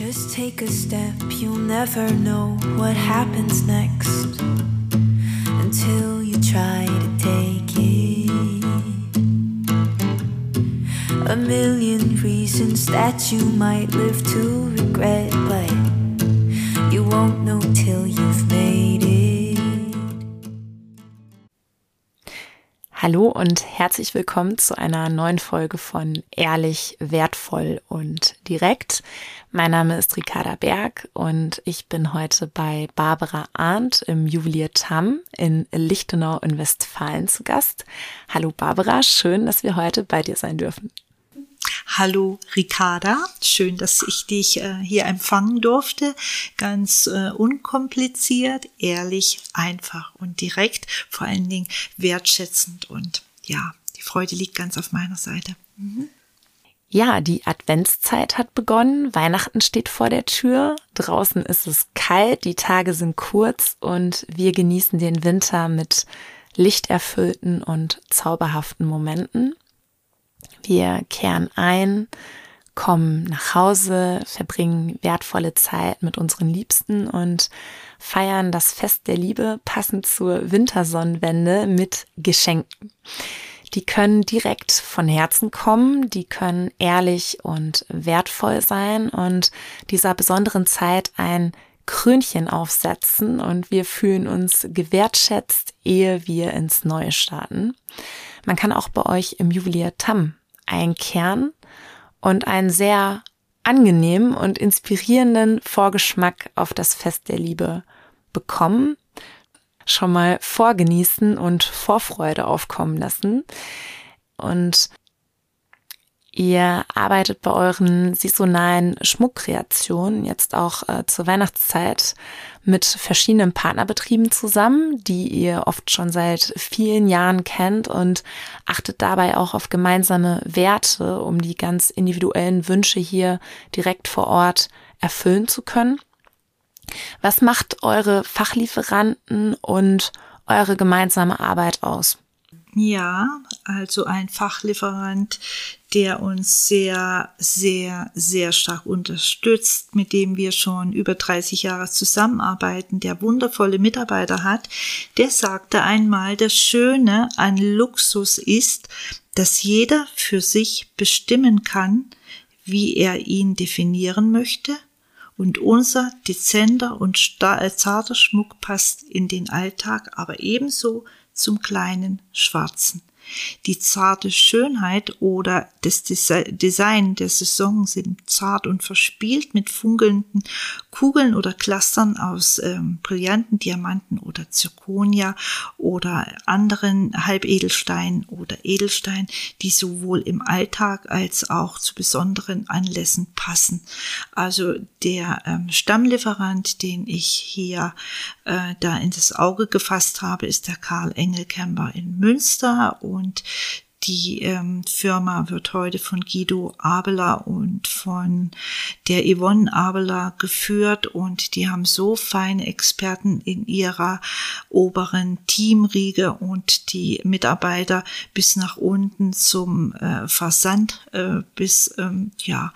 Just take a step, you'll never know what happens next until you try to take it. A million reasons that you might live to regret, but you won't know till you've Hallo und herzlich willkommen zu einer neuen Folge von Ehrlich, Wertvoll und Direkt. Mein Name ist Ricarda Berg und ich bin heute bei Barbara Arndt im Juwelier Tamm in Lichtenau in Westfalen zu Gast. Hallo Barbara, schön, dass wir heute bei dir sein dürfen. Hallo Ricarda, schön, dass ich dich äh, hier empfangen durfte. Ganz äh, unkompliziert, ehrlich, einfach und direkt, vor allen Dingen wertschätzend und ja, die Freude liegt ganz auf meiner Seite. Mhm. Ja, die Adventszeit hat begonnen, Weihnachten steht vor der Tür, draußen ist es kalt, die Tage sind kurz und wir genießen den Winter mit lichterfüllten und zauberhaften Momenten. Wir kehren ein, kommen nach Hause, verbringen wertvolle Zeit mit unseren Liebsten und feiern das Fest der Liebe passend zur Wintersonnenwende mit Geschenken. Die können direkt von Herzen kommen, die können ehrlich und wertvoll sein und dieser besonderen Zeit ein Krönchen aufsetzen und wir fühlen uns gewertschätzt, ehe wir ins Neue starten. Man kann auch bei euch im Juwelier Tam einen Kern und einen sehr angenehmen und inspirierenden Vorgeschmack auf das Fest der Liebe bekommen, schon mal vorgenießen und Vorfreude aufkommen lassen. Und Ihr arbeitet bei euren saisonalen Schmuckkreationen jetzt auch äh, zur Weihnachtszeit mit verschiedenen Partnerbetrieben zusammen, die ihr oft schon seit vielen Jahren kennt und achtet dabei auch auf gemeinsame Werte, um die ganz individuellen Wünsche hier direkt vor Ort erfüllen zu können. Was macht eure Fachlieferanten und eure gemeinsame Arbeit aus? Ja, also ein Fachlieferant, der uns sehr, sehr, sehr stark unterstützt, mit dem wir schon über 30 Jahre zusammenarbeiten, der wundervolle Mitarbeiter hat, der sagte einmal, das Schöne an Luxus ist, dass jeder für sich bestimmen kann, wie er ihn definieren möchte und unser dezenter und zarter Schmuck passt in den Alltag, aber ebenso zum kleinen Schwarzen. Die zarte Schönheit oder das Design der Saison sind zart und verspielt mit funkelnden Kugeln oder Clustern aus ähm, brillanten Diamanten oder Zirkonia oder anderen Halbedelsteinen oder Edelstein, die sowohl im Alltag als auch zu besonderen Anlässen passen. Also der ähm, Stammlieferant, den ich hier äh, da in das Auge gefasst habe, ist der Karl Engelkemper in Münster und die ähm, Firma wird heute von Guido Abeler und von der Yvonne Abeler geführt. Und die haben so feine Experten in ihrer oberen Teamriege und die Mitarbeiter bis nach unten zum äh, Versand äh, bis ähm, ja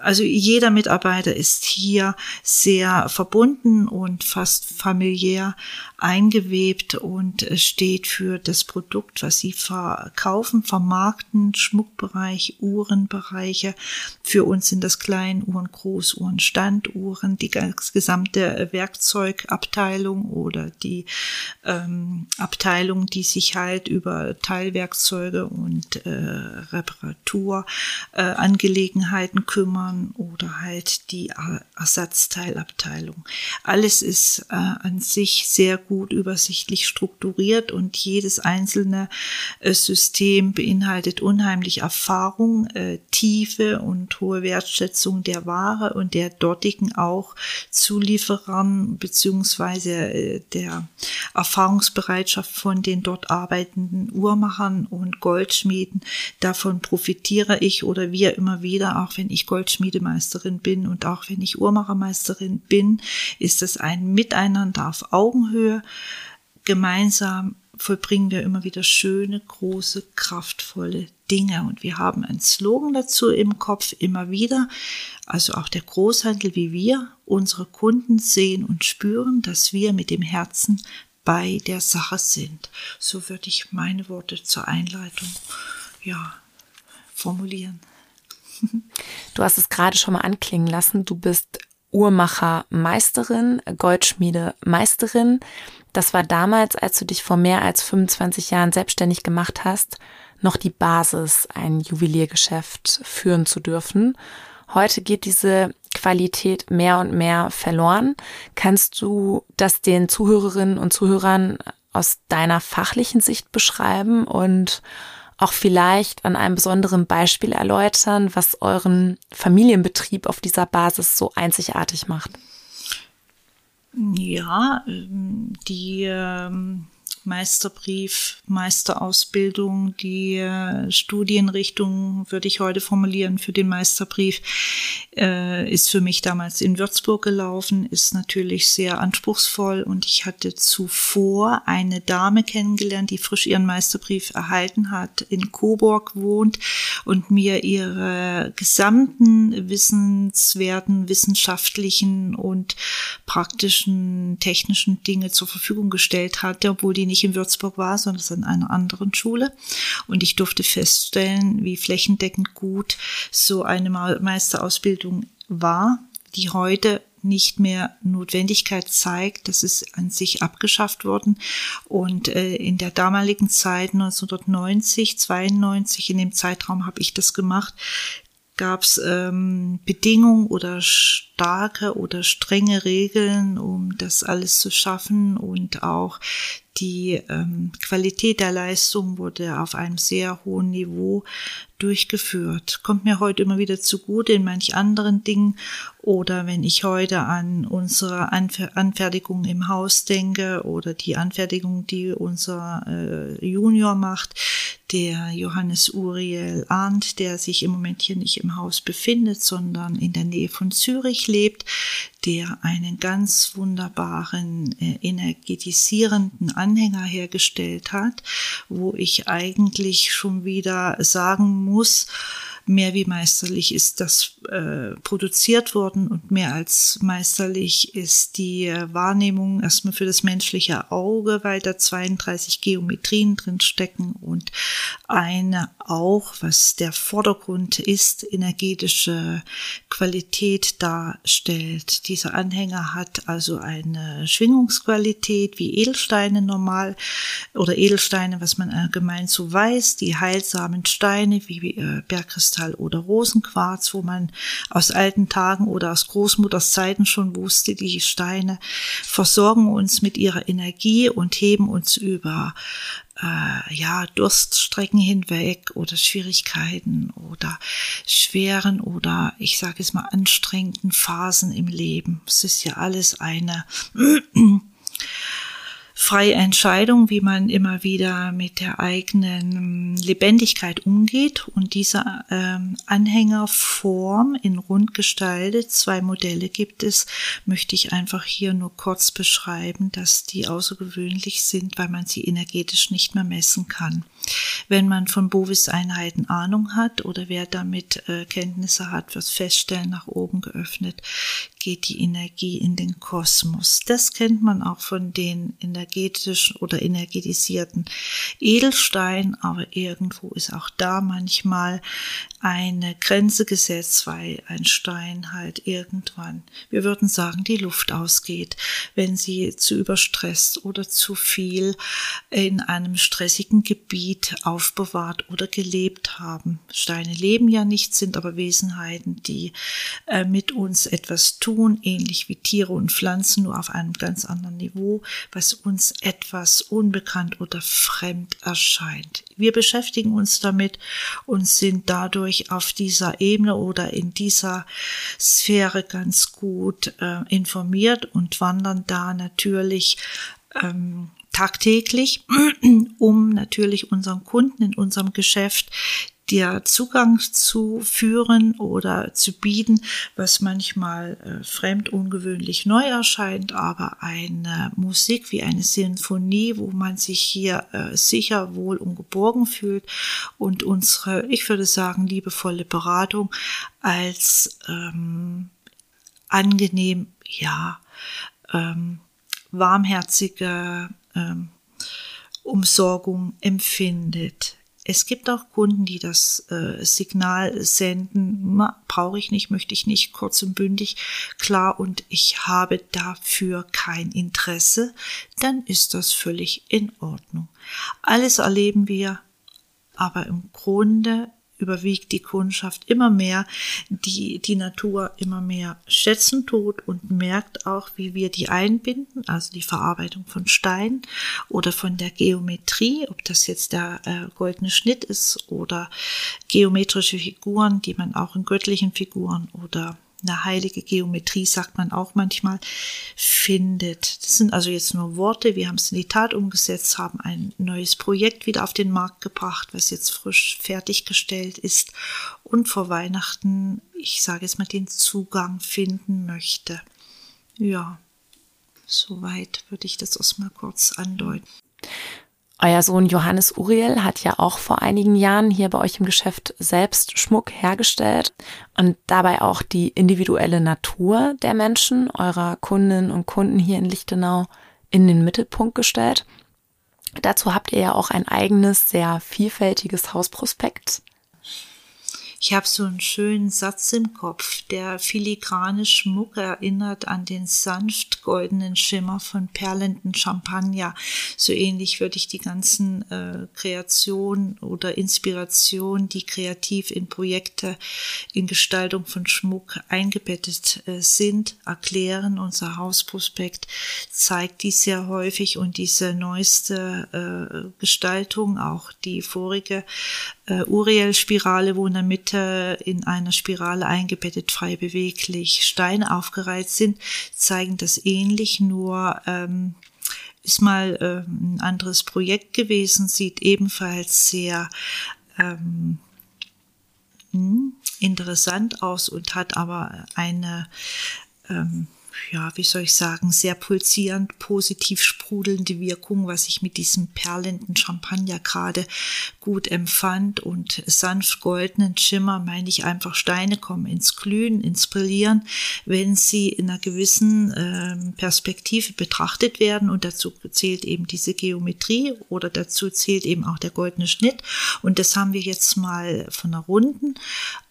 also jeder Mitarbeiter ist hier sehr verbunden und fast familiär eingewebt und steht für das Produkt, was sie verkaufen, vermarkten, Schmuckbereich, Uhrenbereiche. Für uns sind das Kleinuhren, Großuhren, Standuhren, die gesamte Werkzeugabteilung oder die ähm, Abteilung, die sich halt über Teilwerkzeuge und äh, Reparaturangelegenheiten äh, kümmern oder halt die Ersatzteilabteilung. Alles ist äh, an sich sehr gut übersichtlich strukturiert und jedes einzelne äh, System beinhaltet unheimlich Erfahrung, äh, Tiefe und hohe Wertschätzung der Ware und der dortigen auch Zulieferern beziehungsweise äh, der Erfahrungsbereitschaft von den dort arbeitenden Uhrmachern und Goldschmieden. Davon profitiere ich oder wir immer wieder, auch wenn ich Goldschmiedemeisterin bin und auch wenn ich Uhrmachermeisterin bin, ist es ein Miteinander auf Augenhöhe gemeinsam vollbringen wir immer wieder schöne, große, kraftvolle Dinge. Und wir haben einen Slogan dazu im Kopf immer wieder. Also auch der Großhandel wie wir, unsere Kunden sehen und spüren, dass wir mit dem Herzen bei der Sache sind. So würde ich meine Worte zur Einleitung ja, formulieren. Du hast es gerade schon mal anklingen lassen. Du bist Uhrmacher Meisterin, Goldschmiede Meisterin. Das war damals, als du dich vor mehr als 25 Jahren selbstständig gemacht hast, noch die Basis, ein Juweliergeschäft führen zu dürfen. Heute geht diese Qualität mehr und mehr verloren. Kannst du das den Zuhörerinnen und Zuhörern aus deiner fachlichen Sicht beschreiben und auch vielleicht an einem besonderen Beispiel erläutern, was euren Familienbetrieb auf dieser Basis so einzigartig macht? Ja, ähm, die ähm, Meisterbrief, Meisterausbildung, die äh, Studienrichtung, würde ich heute formulieren, für den Meisterbrief, äh, ist für mich damals in Würzburg gelaufen, ist natürlich sehr anspruchsvoll und ich hatte zuvor eine Dame kennengelernt, die frisch ihren Meisterbrief erhalten hat, in Coburg wohnt und mir ihre gesamten wissenswerten, wissenschaftlichen und praktischen, technischen Dinge zur Verfügung gestellt hatte, obwohl die nicht in Würzburg war, sondern in einer anderen Schule. Und ich durfte feststellen, wie flächendeckend gut so eine Meisterausbildung war, die heute nicht mehr Notwendigkeit zeigt. Das ist an sich abgeschafft worden. Und äh, in der damaligen Zeit, 1990, 92, in dem Zeitraum habe ich das gemacht, gab es ähm, Bedingungen oder starke oder strenge Regeln, um das alles zu schaffen und auch die ähm, Qualität der Leistung wurde auf einem sehr hohen Niveau durchgeführt. Kommt mir heute immer wieder zugute in manch anderen Dingen oder wenn ich heute an unsere Anfer Anfertigung im Haus denke oder die Anfertigung, die unser äh, Junior macht, der Johannes Uriel Arndt, der sich im Moment hier nicht im Haus befindet, sondern in der Nähe von Zürich lebt, der einen ganz wunderbaren, äh, energetisierenden Anhänger hergestellt hat, wo ich eigentlich schon wieder sagen muss, mehr wie meisterlich ist das äh, produziert worden und mehr als meisterlich ist die äh, Wahrnehmung erstmal für das menschliche Auge, weil da 32 Geometrien drin stecken und eine auch, was der Vordergrund ist, energetische Qualität darstellt. Dieser Anhänger hat also eine Schwingungsqualität wie Edelsteine normal oder Edelsteine, was man allgemein so weiß, die heilsamen Steine wie äh, Bergkristall oder Rosenquarz, wo man aus alten Tagen oder aus Großmutters Zeiten schon wusste, die Steine versorgen uns mit ihrer Energie und heben uns über äh, ja, Durststrecken hinweg oder Schwierigkeiten oder schweren oder ich sage es mal anstrengenden Phasen im Leben. Es ist ja alles eine freie Entscheidung, wie man immer wieder mit der eigenen Lebendigkeit umgeht. Und diese ähm, Anhängerform in rund gestaltet, zwei Modelle gibt es, möchte ich einfach hier nur kurz beschreiben, dass die außergewöhnlich sind, weil man sie energetisch nicht mehr messen kann. Wenn man von Bovis-Einheiten Ahnung hat oder wer damit äh, Kenntnisse hat, wird feststellen, nach oben geöffnet, geht die Energie in den Kosmos. Das kennt man auch von den energetischen oder energetisierten Edelsteinen, aber irgendwo ist auch da manchmal eine Grenze gesetzt, weil ein Stein halt irgendwann, wir würden sagen, die Luft ausgeht, wenn sie zu überstresst oder zu viel in einem stressigen Gebiet aufbewahrt oder gelebt haben. Steine leben ja nicht, sind aber Wesenheiten, die äh, mit uns etwas tun, ähnlich wie Tiere und Pflanzen, nur auf einem ganz anderen Niveau, was uns etwas unbekannt oder fremd erscheint. Wir beschäftigen uns damit und sind dadurch auf dieser Ebene oder in dieser Sphäre ganz gut äh, informiert und wandern da natürlich ähm, tagtäglich, um natürlich unseren Kunden in unserem Geschäft dir Zugang zu führen oder zu bieten, was manchmal äh, fremd, ungewöhnlich neu erscheint, aber eine Musik wie eine Sinfonie, wo man sich hier äh, sicher, wohl und geborgen fühlt und unsere, ich würde sagen, liebevolle Beratung als ähm, angenehm, ja, ähm, warmherzige ähm, Umsorgung empfindet. Es gibt auch Kunden, die das äh, Signal senden, brauche ich nicht, möchte ich nicht, kurz und bündig, klar, und ich habe dafür kein Interesse, dann ist das völlig in Ordnung. Alles erleben wir, aber im Grunde überwiegt die Kundschaft immer mehr, die die Natur immer mehr schätzen tut und merkt auch, wie wir die einbinden, also die Verarbeitung von Stein oder von der Geometrie, ob das jetzt der äh, goldene Schnitt ist oder geometrische Figuren, die man auch in göttlichen Figuren oder eine heilige Geometrie, sagt man auch manchmal, findet. Das sind also jetzt nur Worte. Wir haben es in die Tat umgesetzt, haben ein neues Projekt wieder auf den Markt gebracht, was jetzt frisch fertiggestellt ist und vor Weihnachten, ich sage jetzt mal, den Zugang finden möchte. Ja, soweit würde ich das erstmal kurz andeuten. Euer Sohn Johannes Uriel hat ja auch vor einigen Jahren hier bei euch im Geschäft selbst Schmuck hergestellt und dabei auch die individuelle Natur der Menschen, eurer Kundinnen und Kunden hier in Lichtenau, in den Mittelpunkt gestellt. Dazu habt ihr ja auch ein eigenes, sehr vielfältiges Hausprospekt ich habe so einen schönen Satz im Kopf. Der filigrane Schmuck erinnert an den sanft goldenen Schimmer von perlenden Champagner. So ähnlich würde ich die ganzen äh, Kreationen oder Inspirationen, die kreativ in Projekte, in Gestaltung von Schmuck eingebettet äh, sind, erklären. Unser Hausprospekt zeigt dies sehr häufig und diese neueste äh, Gestaltung, auch die vorige äh, Uriel-Spirale, wo in der in einer Spirale eingebettet frei beweglich Steine aufgereiht sind, zeigen das ähnlich, nur ähm, ist mal ähm, ein anderes Projekt gewesen, sieht ebenfalls sehr ähm, hm, interessant aus und hat aber eine ähm, ja, wie soll ich sagen, sehr pulsierend, positiv sprudelnde Wirkung, was ich mit diesem perlenden Champagner gerade gut empfand. Und sanft goldenen Schimmer meine ich einfach Steine kommen ins Glühen, ins Brillieren, wenn sie in einer gewissen äh, Perspektive betrachtet werden. Und dazu zählt eben diese Geometrie oder dazu zählt eben auch der goldene Schnitt. Und das haben wir jetzt mal von einer runden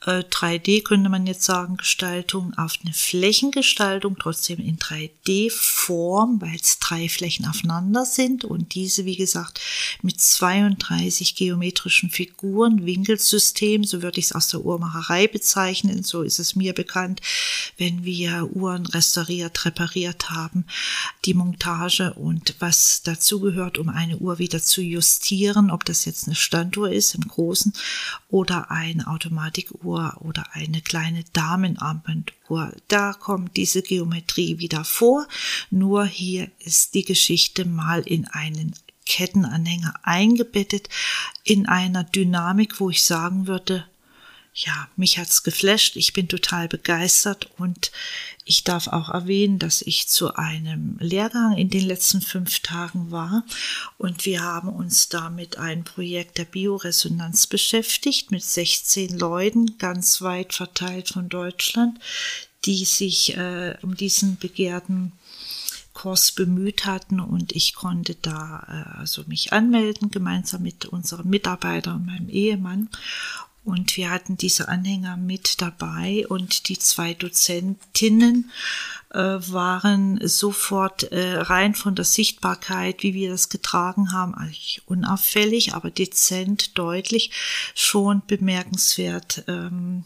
äh, 3D könnte man jetzt sagen Gestaltung auf eine Flächengestaltung. Trotz trotzdem in 3D-Form, weil es drei Flächen aufeinander sind und diese, wie gesagt, mit 32 geometrischen Figuren, Winkelsystem, so würde ich es aus der Uhrmacherei bezeichnen, so ist es mir bekannt, wenn wir Uhren restauriert, repariert haben, die Montage und was dazugehört, um eine Uhr wieder zu justieren, ob das jetzt eine Standuhr ist im Großen oder eine Automatikuhr oder eine kleine Damenarmbanduhr. Da kommt diese Geometrie wieder vor, nur hier ist die Geschichte mal in einen Kettenanhänger eingebettet, in einer Dynamik, wo ich sagen würde, ja, mich hat's geflasht, ich bin total begeistert und ich darf auch erwähnen, dass ich zu einem Lehrgang in den letzten fünf Tagen war und wir haben uns da mit einem Projekt der Bioresonanz beschäftigt mit 16 Leuten ganz weit verteilt von Deutschland, die sich äh, um diesen begehrten Kurs bemüht hatten und ich konnte da äh, also mich anmelden gemeinsam mit unserem Mitarbeiter und meinem Ehemann und wir hatten diese Anhänger mit dabei und die zwei Dozentinnen äh, waren sofort äh, rein von der Sichtbarkeit, wie wir das getragen haben, eigentlich unauffällig, aber dezent, deutlich, schon bemerkenswert. Ähm,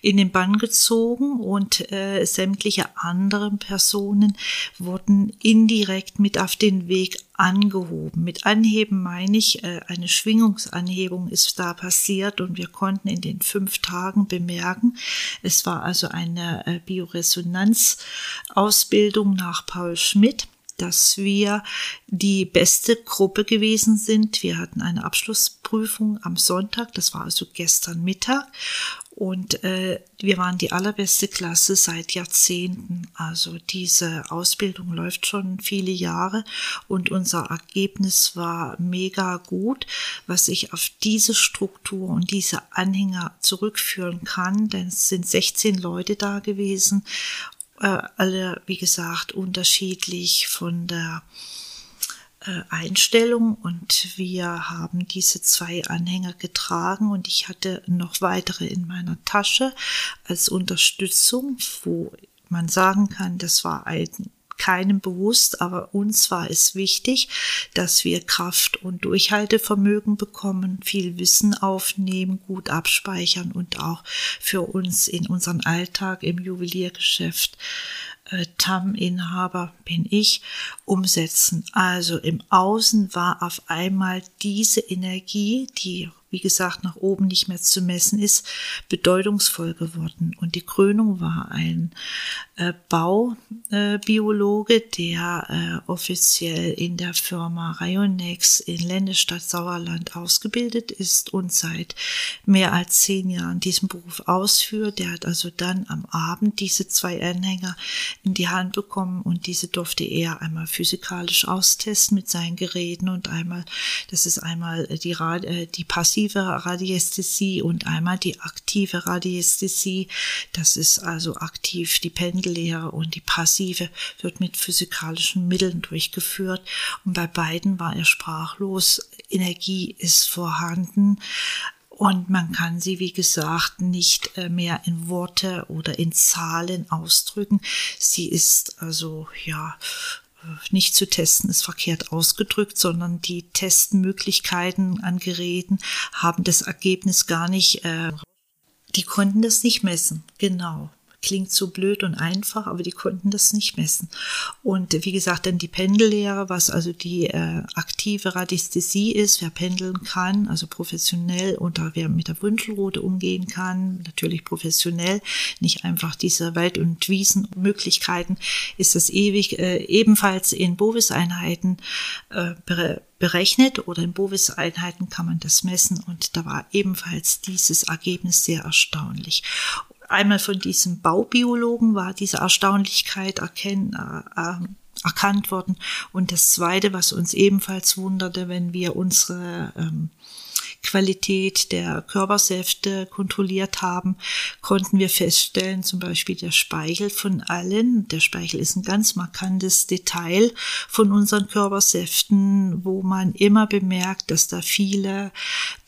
in den Bann gezogen und äh, sämtliche anderen Personen wurden indirekt mit auf den Weg angehoben. Mit Anheben meine ich, äh, eine Schwingungsanhebung ist da passiert und wir konnten in den fünf Tagen bemerken, es war also eine äh, Bioresonanzausbildung nach Paul Schmidt dass wir die beste Gruppe gewesen sind. Wir hatten eine Abschlussprüfung am Sonntag, das war also gestern Mittag. Und äh, wir waren die allerbeste Klasse seit Jahrzehnten. Also diese Ausbildung läuft schon viele Jahre und unser Ergebnis war mega gut, was ich auf diese Struktur und diese Anhänger zurückführen kann. Denn es sind 16 Leute da gewesen, äh, alle, wie gesagt, unterschiedlich von der äh, Einstellung. Und wir haben diese zwei Anhänger getragen. Und ich hatte noch weitere in meiner Tasche als Unterstützung, wo man sagen kann, das war ein keinem bewusst, aber uns war es wichtig, dass wir Kraft und Durchhaltevermögen bekommen, viel Wissen aufnehmen, gut abspeichern und auch für uns in unseren Alltag im Juweliergeschäft äh, TAM-Inhaber bin ich, umsetzen. Also im Außen war auf einmal diese Energie, die wie gesagt, nach oben nicht mehr zu messen ist, bedeutungsvoll geworden. Und die Krönung war ein äh, Baubiologe, der äh, offiziell in der Firma Rionex in Ländestadt Sauerland ausgebildet ist und seit mehr als zehn Jahren diesen Beruf ausführt. Der hat also dann am Abend diese zwei Anhänger in die Hand bekommen und diese durfte er einmal physikalisch austesten mit seinen Geräten und einmal, das ist einmal die, äh, die passive Radiästhesie und einmal die aktive Radiästhesie. Das ist also aktiv die Pendellehre und die passive wird mit physikalischen Mitteln durchgeführt. Und bei beiden war er sprachlos. Energie ist vorhanden. Und man kann sie, wie gesagt, nicht äh, mehr in Worte oder in Zahlen ausdrücken. Sie ist also, ja, nicht zu testen ist verkehrt ausgedrückt, sondern die Testmöglichkeiten an Geräten haben das Ergebnis gar nicht, äh, die konnten das nicht messen. Genau. Klingt so blöd und einfach, aber die konnten das nicht messen. Und wie gesagt, dann die Pendellehre, was also die äh, aktive Radiästhesie ist, wer pendeln kann, also professionell und wer mit der Wünschelrute umgehen kann, natürlich professionell, nicht einfach diese Wald- und Wiesenmöglichkeiten, ist das ewig äh, ebenfalls in Bovis-Einheiten äh, berechnet oder in Bovis-Einheiten kann man das messen und da war ebenfalls dieses Ergebnis sehr erstaunlich einmal von diesem Baubiologen war diese Erstaunlichkeit erkennen, äh, äh, erkannt worden. Und das Zweite, was uns ebenfalls wunderte, wenn wir unsere ähm, Qualität der Körpersäfte kontrolliert haben, konnten wir feststellen, zum Beispiel der Speichel von allen, der Speichel ist ein ganz markantes Detail von unseren Körpersäften, wo man immer bemerkt, dass da viele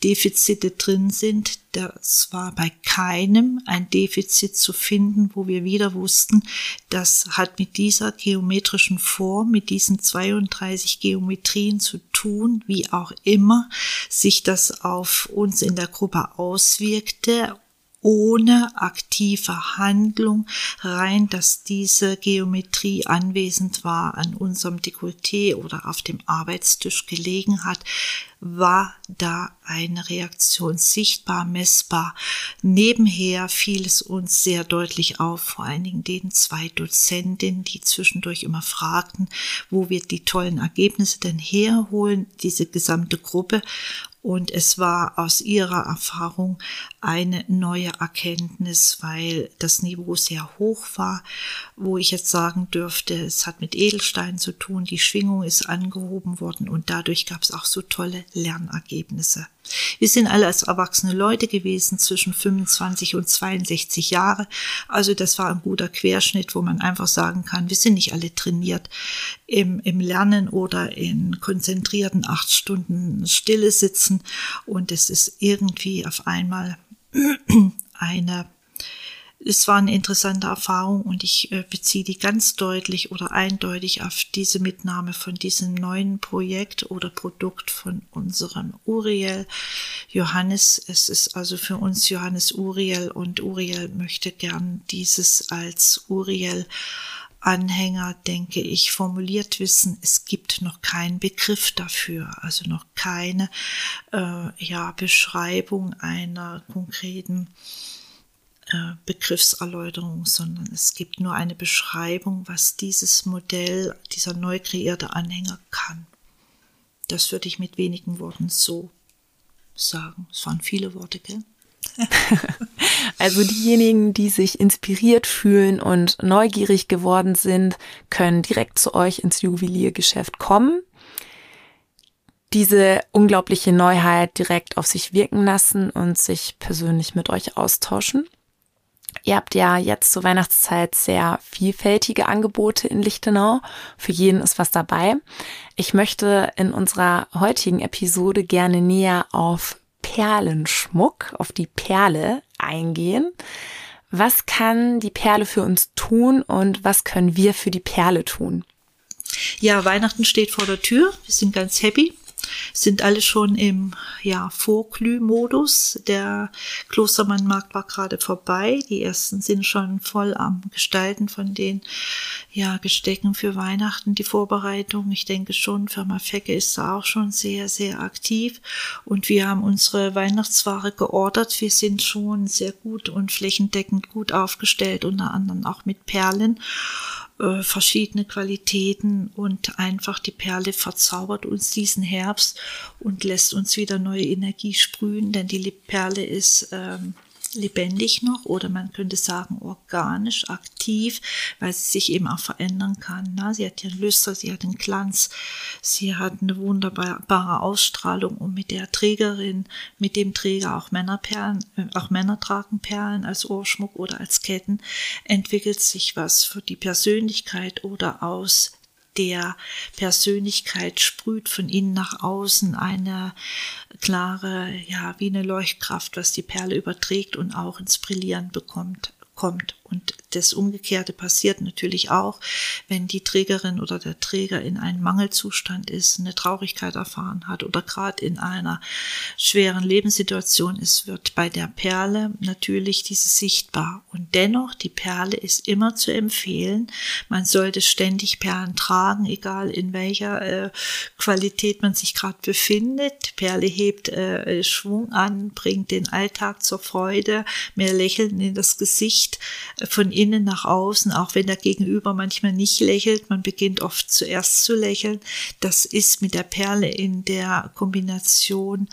Defizite drin sind, das war bei keinem ein Defizit zu finden, wo wir wieder wussten, das hat mit dieser geometrischen Form, mit diesen 32 Geometrien zu tun, wie auch immer sich das auf uns in der Gruppe auswirkte ohne aktive Handlung rein, dass diese Geometrie anwesend war, an unserem Dekolleté oder auf dem Arbeitstisch gelegen hat, war da eine Reaktion sichtbar, messbar. Nebenher fiel es uns sehr deutlich auf, vor allen Dingen den zwei Dozentinnen, die zwischendurch immer fragten, wo wir die tollen Ergebnisse denn herholen, diese gesamte Gruppe. Und es war aus ihrer Erfahrung eine neue Erkenntnis, weil das Niveau sehr hoch war, wo ich jetzt sagen dürfte, es hat mit Edelstein zu tun, die Schwingung ist angehoben worden und dadurch gab es auch so tolle Lernergebnisse. Wir sind alle als erwachsene Leute gewesen, zwischen 25 und 62 Jahre. Also das war ein guter Querschnitt, wo man einfach sagen kann, wir sind nicht alle trainiert im, im Lernen oder in konzentrierten acht Stunden Stille sitzen. Und es ist irgendwie auf einmal eine es war eine interessante Erfahrung und ich äh, beziehe die ganz deutlich oder eindeutig auf diese Mitnahme von diesem neuen Projekt oder Produkt von unserem Uriel Johannes. Es ist also für uns Johannes Uriel und Uriel möchte gern dieses als Uriel Anhänger, denke ich, formuliert wissen. Es gibt noch keinen Begriff dafür, also noch keine äh, ja, Beschreibung einer konkreten äh, Begriffserläuterung, sondern es gibt nur eine Beschreibung, was dieses Modell, dieser neu kreierte Anhänger kann. Das würde ich mit wenigen Worten so sagen. Es waren viele Worte, gell? also diejenigen, die sich inspiriert fühlen und neugierig geworden sind, können direkt zu euch ins Juweliergeschäft kommen, diese unglaubliche Neuheit direkt auf sich wirken lassen und sich persönlich mit euch austauschen. Ihr habt ja jetzt zur Weihnachtszeit sehr vielfältige Angebote in Lichtenau. Für jeden ist was dabei. Ich möchte in unserer heutigen Episode gerne näher auf Perlenschmuck, auf die Perle eingehen. Was kann die Perle für uns tun und was können wir für die Perle tun? Ja, Weihnachten steht vor der Tür. Wir sind ganz happy sind alle schon im ja, Vorglühmodus. Der Klostermannmarkt war gerade vorbei. Die ersten sind schon voll am Gestalten von den ja, Gestecken für Weihnachten, die Vorbereitung. Ich denke schon, Firma Fecke ist da auch schon sehr, sehr aktiv. Und wir haben unsere Weihnachtsware geordert. Wir sind schon sehr gut und flächendeckend gut aufgestellt, unter anderem auch mit Perlen äh, verschiedene Qualitäten und einfach die Perle verzaubert uns diesen Herbst und lässt uns wieder neue Energie sprühen, denn die Perle ist ähm, lebendig noch oder man könnte sagen organisch, aktiv, weil sie sich eben auch verändern kann. Na, sie hat ihren Lüster, sie hat den Glanz, sie hat eine wunderbare Ausstrahlung und mit der Trägerin, mit dem Träger auch Männerperlen, äh, auch Männer tragen Perlen als Ohrschmuck oder als Ketten, entwickelt sich was für die Persönlichkeit oder aus der Persönlichkeit sprüht von innen nach außen eine klare, ja, wie eine Leuchtkraft, was die Perle überträgt und auch ins Brillieren bekommt kommt. Und das Umgekehrte passiert natürlich auch, wenn die Trägerin oder der Träger in einem Mangelzustand ist, eine Traurigkeit erfahren hat oder gerade in einer schweren Lebenssituation ist, wird bei der Perle natürlich dieses sichtbar. Und dennoch, die Perle ist immer zu empfehlen. Man sollte ständig Perlen tragen, egal in welcher äh, Qualität man sich gerade befindet. Perle hebt äh, Schwung an, bringt den Alltag zur Freude, mehr Lächeln in das Gesicht von innen nach außen, auch wenn der Gegenüber manchmal nicht lächelt. Man beginnt oft zuerst zu lächeln. Das ist mit der Perle in der Kombination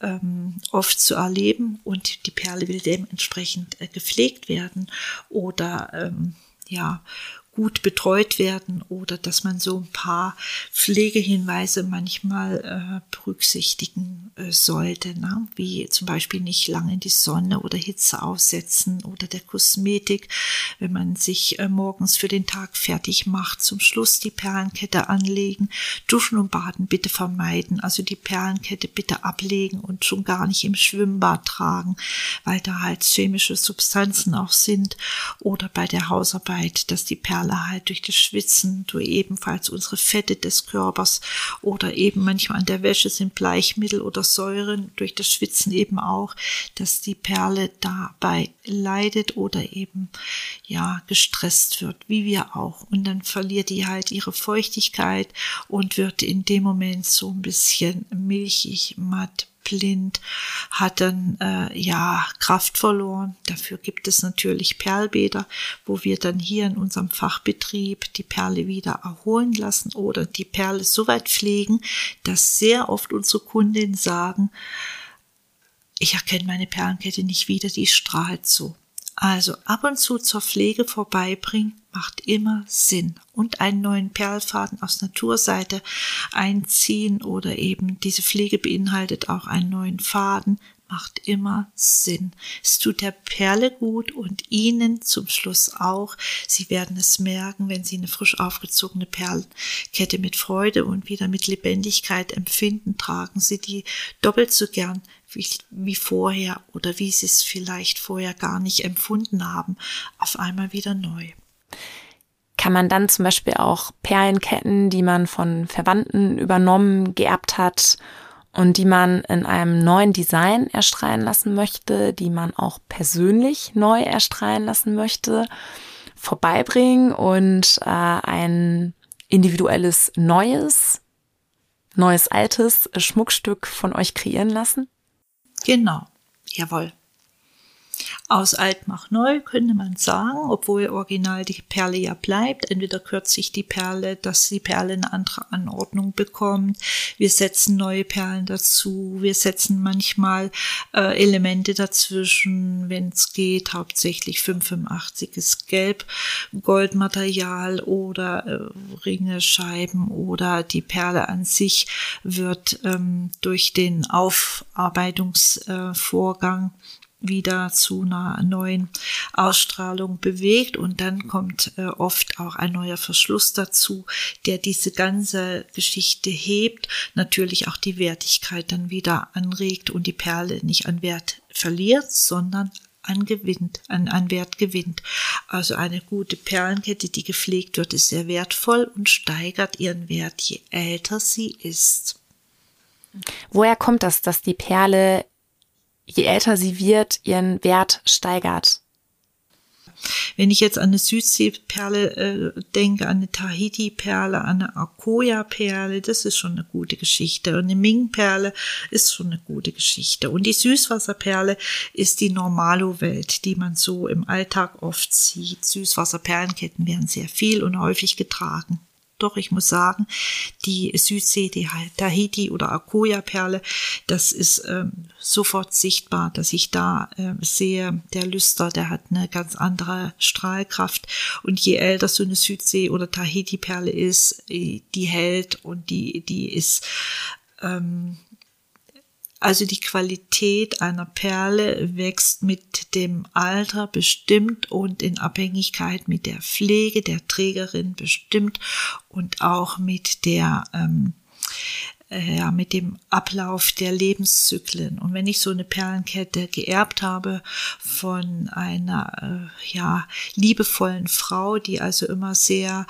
ähm, oft zu erleben und die Perle will dementsprechend äh, gepflegt werden oder ähm, ja gut betreut werden oder dass man so ein paar Pflegehinweise manchmal äh, berücksichtigen äh, sollte, ne? wie zum Beispiel nicht lange in die Sonne oder Hitze aussetzen oder der Kosmetik, wenn man sich äh, morgens für den Tag fertig macht, zum Schluss die Perlenkette anlegen, Duschen und Baden bitte vermeiden, also die Perlenkette bitte ablegen und schon gar nicht im Schwimmbad tragen, weil da halt chemische Substanzen auch sind oder bei der Hausarbeit, dass die Perlen Perle halt durch das Schwitzen, durch ebenfalls unsere Fette des Körpers oder eben manchmal an der Wäsche sind Bleichmittel oder Säuren, durch das Schwitzen eben auch, dass die Perle dabei leidet oder eben ja gestresst wird, wie wir auch. Und dann verliert die halt ihre Feuchtigkeit und wird in dem Moment so ein bisschen milchig, matt, blind, hat dann äh, ja Kraft verloren. Dafür gibt es natürlich Perlbäder, wo wir dann hier in unserem Fachbetrieb die Perle wieder erholen lassen oder die Perle so weit pflegen, dass sehr oft unsere Kundinnen sagen, ich erkenne meine Perlenkette nicht wieder, die strahlt so. Also ab und zu zur Pflege vorbeibringen macht immer Sinn. Und einen neuen Perlfaden aus Naturseite einziehen oder eben diese Pflege beinhaltet auch einen neuen Faden, macht immer Sinn. Es tut der Perle gut und Ihnen zum Schluss auch. Sie werden es merken, wenn Sie eine frisch aufgezogene Perlenkette mit Freude und wieder mit Lebendigkeit empfinden, tragen Sie die doppelt so gern wie, wie vorher oder wie Sie es vielleicht vorher gar nicht empfunden haben, auf einmal wieder neu kann man dann zum Beispiel auch Perlenketten, die man von Verwandten übernommen, geerbt hat und die man in einem neuen Design erstrahlen lassen möchte, die man auch persönlich neu erstrahlen lassen möchte, vorbeibringen und äh, ein individuelles neues, neues altes Schmuckstück von euch kreieren lassen? Genau, jawohl. Aus alt macht neu, könnte man sagen, obwohl original die Perle ja bleibt. Entweder kürzt sich die Perle, dass die Perle eine andere Anordnung bekommt. Wir setzen neue Perlen dazu. Wir setzen manchmal äh, Elemente dazwischen, wenn es geht. Hauptsächlich 585 ist Gelb, Goldmaterial oder äh, Ringe, Scheiben oder die Perle an sich wird ähm, durch den Aufarbeitungsvorgang äh, wieder zu einer neuen Ausstrahlung bewegt und dann kommt äh, oft auch ein neuer Verschluss dazu, der diese ganze Geschichte hebt, natürlich auch die Wertigkeit dann wieder anregt und die Perle nicht an Wert verliert, sondern an gewinnt, an, an Wert gewinnt. Also eine gute Perlenkette, die gepflegt wird, ist sehr wertvoll und steigert ihren Wert, je älter sie ist. Woher kommt das, dass die Perle je älter sie wird, ihren Wert steigert. Wenn ich jetzt an eine Südseeperle äh, denke, an eine Tahiti-Perle, an eine Akoya-Perle, das ist schon eine gute Geschichte. Und eine Ming-Perle ist schon eine gute Geschichte. Und die Süßwasserperle ist die Normalo-Welt, die man so im Alltag oft sieht. Süßwasserperlenketten werden sehr viel und häufig getragen. Doch ich muss sagen, die Südsee, die Tahiti oder Akoya-Perle, das ist ähm, sofort sichtbar, dass ich da äh, sehe, der Lüster, der hat eine ganz andere Strahlkraft. Und je älter so eine Südsee- oder Tahiti-Perle ist, äh, die hält und die, die ist ähm, also die Qualität einer Perle wächst mit dem Alter bestimmt und in Abhängigkeit mit der Pflege der Trägerin bestimmt und auch mit der ähm, äh, ja, mit dem Ablauf der Lebenszyklen. Und wenn ich so eine Perlenkette geerbt habe von einer äh, ja, liebevollen Frau, die also immer sehr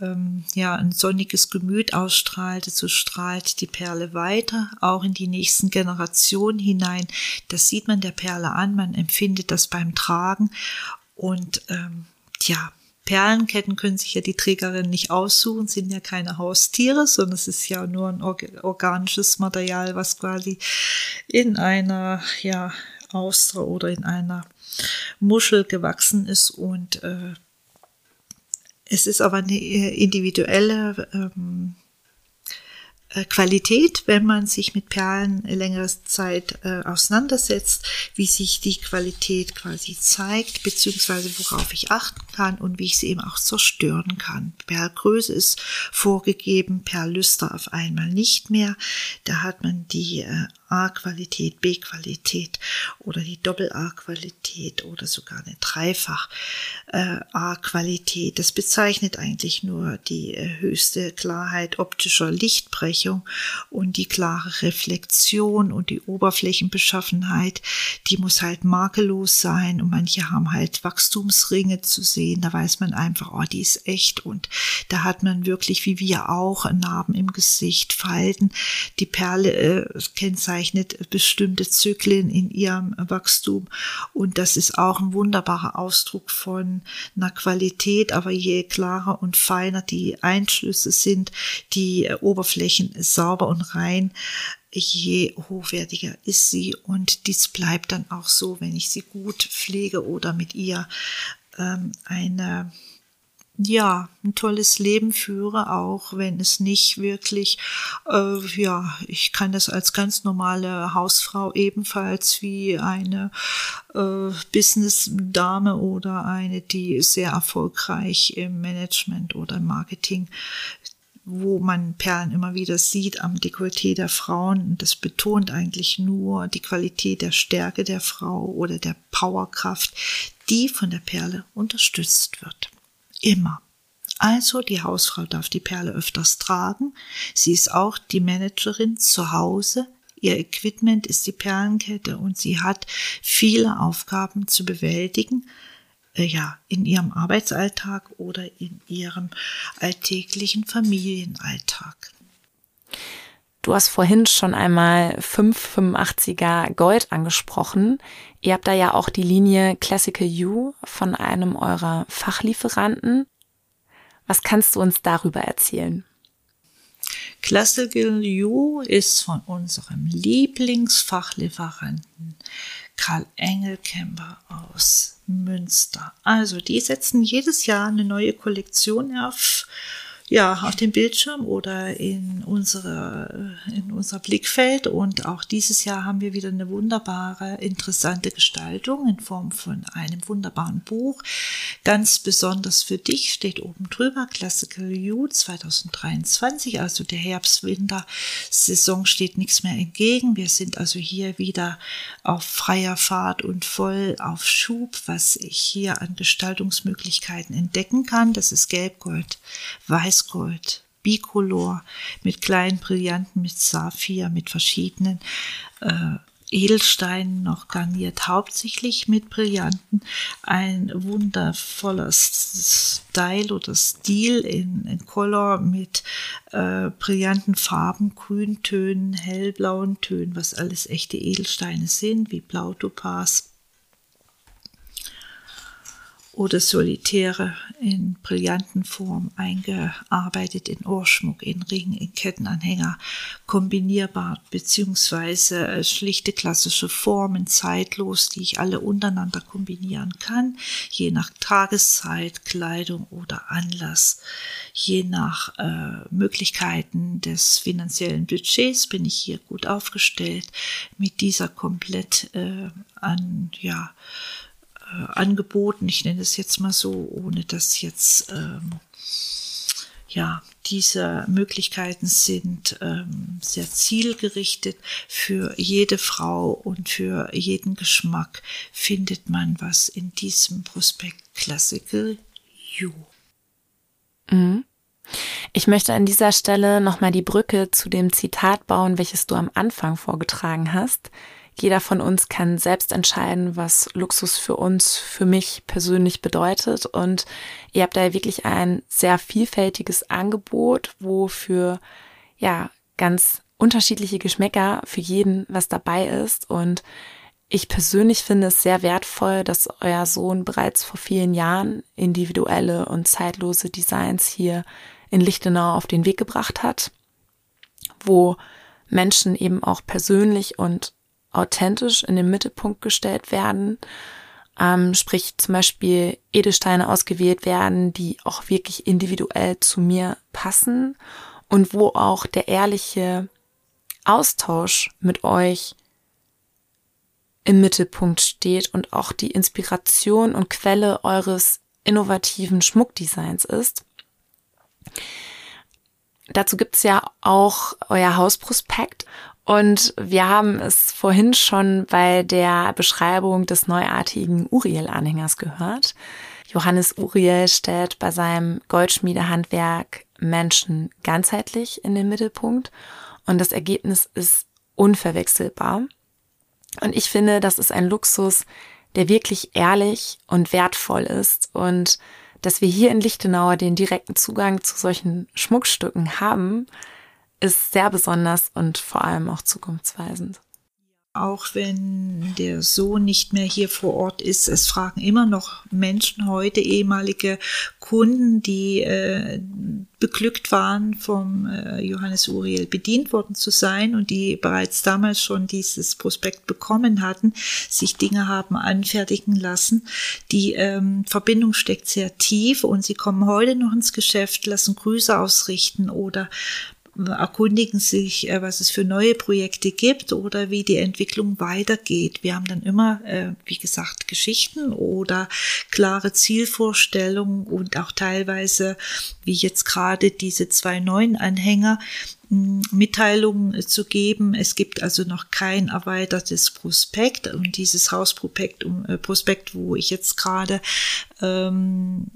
ähm, ja ein sonniges Gemüt ausstrahlte, so strahlt die Perle weiter, auch in die nächsten Generationen hinein. Das sieht man der Perle an, man empfindet das beim Tragen und ähm, ja, Perlenketten können sich ja die Trägerin nicht aussuchen, sind ja keine Haustiere, sondern es ist ja nur ein organisches Material, was quasi in einer ja, Austra oder in einer Muschel gewachsen ist und äh, es ist aber eine äh, individuelle ähm, äh, Qualität, wenn man sich mit Perlen längere Zeit äh, auseinandersetzt, wie sich die Qualität quasi zeigt, beziehungsweise worauf ich achten kann und wie ich sie eben auch zerstören kann. Perlgröße ist vorgegeben, Perllüster auf einmal nicht mehr. Da hat man die äh, A-Qualität, B-Qualität oder die Doppel-A-Qualität oder sogar eine Dreifach-A-Qualität. Das bezeichnet eigentlich nur die äh, höchste Klarheit optischer Lichtbrechung und die klare Reflexion und die Oberflächenbeschaffenheit, die muss halt makellos sein und manche haben halt Wachstumsringe zu sehen. Da weiß man einfach, oh, die ist echt und da hat man wirklich, wie wir auch, Narben im Gesicht, Falten. Die Perle äh, kennzeichnet bezeichnet bestimmte Zyklen in ihrem Wachstum. Und das ist auch ein wunderbarer Ausdruck von einer Qualität. Aber je klarer und feiner die Einschlüsse sind, die Oberflächen sauber und rein, je hochwertiger ist sie. Und dies bleibt dann auch so, wenn ich sie gut pflege oder mit ihr ähm, eine ja, ein tolles Leben führe, auch wenn es nicht wirklich, äh, ja, ich kann das als ganz normale Hausfrau ebenfalls wie eine äh, Business-Dame oder eine, die sehr erfolgreich im Management oder im Marketing wo man Perlen immer wieder sieht am Dekolleté der Frauen. Das betont eigentlich nur die Qualität der Stärke der Frau oder der Powerkraft, die von der Perle unterstützt wird. Immer. Also die Hausfrau darf die Perle öfters tragen. Sie ist auch die Managerin zu Hause. Ihr Equipment ist die Perlenkette und sie hat viele Aufgaben zu bewältigen. Äh, ja, in ihrem Arbeitsalltag oder in ihrem alltäglichen Familienalltag. Du hast vorhin schon einmal 585er Gold angesprochen. Ihr habt da ja auch die Linie Classical U von einem eurer Fachlieferanten. Was kannst du uns darüber erzählen? Classical U ist von unserem Lieblingsfachlieferanten Karl Engelkemper aus Münster. Also die setzen jedes Jahr eine neue Kollektion auf ja, auf dem Bildschirm oder in, unsere, in unser Blickfeld. Und auch dieses Jahr haben wir wieder eine wunderbare, interessante Gestaltung in Form von einem wunderbaren Buch. Ganz besonders für dich steht oben drüber Classical You 2023, also der Herbst-Winter-Saison steht nichts mehr entgegen. Wir sind also hier wieder auf freier Fahrt und voll auf Schub, was ich hier an Gestaltungsmöglichkeiten entdecken kann. Das ist Gelb, Gold, Weiß, Weißgold, Bicolor, mit kleinen Brillanten, mit Saphir, mit verschiedenen äh, Edelsteinen noch garniert, hauptsächlich mit Brillanten. Ein wundervoller Style oder Stil in, in Color mit äh, brillanten Farben, Grüntönen, hellblauen Tönen, was alles echte Edelsteine sind, wie Blautopaz, oder Solitäre in brillanten Form eingearbeitet in Ohrschmuck, in Ring, in Kettenanhänger, kombinierbar beziehungsweise äh, schlichte klassische Formen, zeitlos, die ich alle untereinander kombinieren kann, je nach Tageszeit, Kleidung oder Anlass, je nach äh, Möglichkeiten des finanziellen Budgets bin ich hier gut aufgestellt. Mit dieser komplett äh, an ja äh, angeboten. Ich nenne es jetzt mal so, ohne dass jetzt ähm, ja diese Möglichkeiten sind ähm, sehr zielgerichtet für jede Frau und für jeden Geschmack findet man was in diesem Prospekt Classical You. Mhm. Ich möchte an dieser Stelle nochmal die Brücke zu dem Zitat bauen, welches du am Anfang vorgetragen hast. Jeder von uns kann selbst entscheiden, was Luxus für uns, für mich persönlich bedeutet. Und ihr habt da wirklich ein sehr vielfältiges Angebot, wo für, ja, ganz unterschiedliche Geschmäcker für jeden was dabei ist. Und ich persönlich finde es sehr wertvoll, dass euer Sohn bereits vor vielen Jahren individuelle und zeitlose Designs hier in Lichtenau auf den Weg gebracht hat, wo Menschen eben auch persönlich und authentisch in den Mittelpunkt gestellt werden. Ähm, sprich zum Beispiel Edelsteine ausgewählt werden, die auch wirklich individuell zu mir passen und wo auch der ehrliche Austausch mit euch im Mittelpunkt steht und auch die Inspiration und Quelle eures innovativen Schmuckdesigns ist. Dazu gibt's ja auch euer Hausprospekt und wir haben es vorhin schon bei der Beschreibung des neuartigen Uriel-Anhängers gehört. Johannes Uriel stellt bei seinem Goldschmiedehandwerk Menschen ganzheitlich in den Mittelpunkt und das Ergebnis ist unverwechselbar. Und ich finde, das ist ein Luxus, der wirklich ehrlich und wertvoll ist und dass wir hier in Lichtenau den direkten Zugang zu solchen Schmuckstücken haben, ist sehr besonders und vor allem auch zukunftsweisend. Auch wenn der Sohn nicht mehr hier vor Ort ist, es fragen immer noch Menschen heute, ehemalige Kunden, die äh, beglückt waren, vom äh, Johannes Uriel bedient worden zu sein und die bereits damals schon dieses Prospekt bekommen hatten, sich Dinge haben anfertigen lassen. Die ähm, Verbindung steckt sehr tief und sie kommen heute noch ins Geschäft, lassen Grüße ausrichten oder erkundigen sich, äh, was es für neue Projekte gibt oder wie die Entwicklung weitergeht. Wir haben dann immer, äh, wie gesagt, Geschichten oder klare Zielvorstellungen und auch teilweise, wie jetzt gerade diese zwei neuen Anhänger, Mitteilungen zu geben. Es gibt also noch kein erweitertes Prospekt. Und dieses Hausprospekt, äh, Prospekt, wo ich jetzt gerade ähm,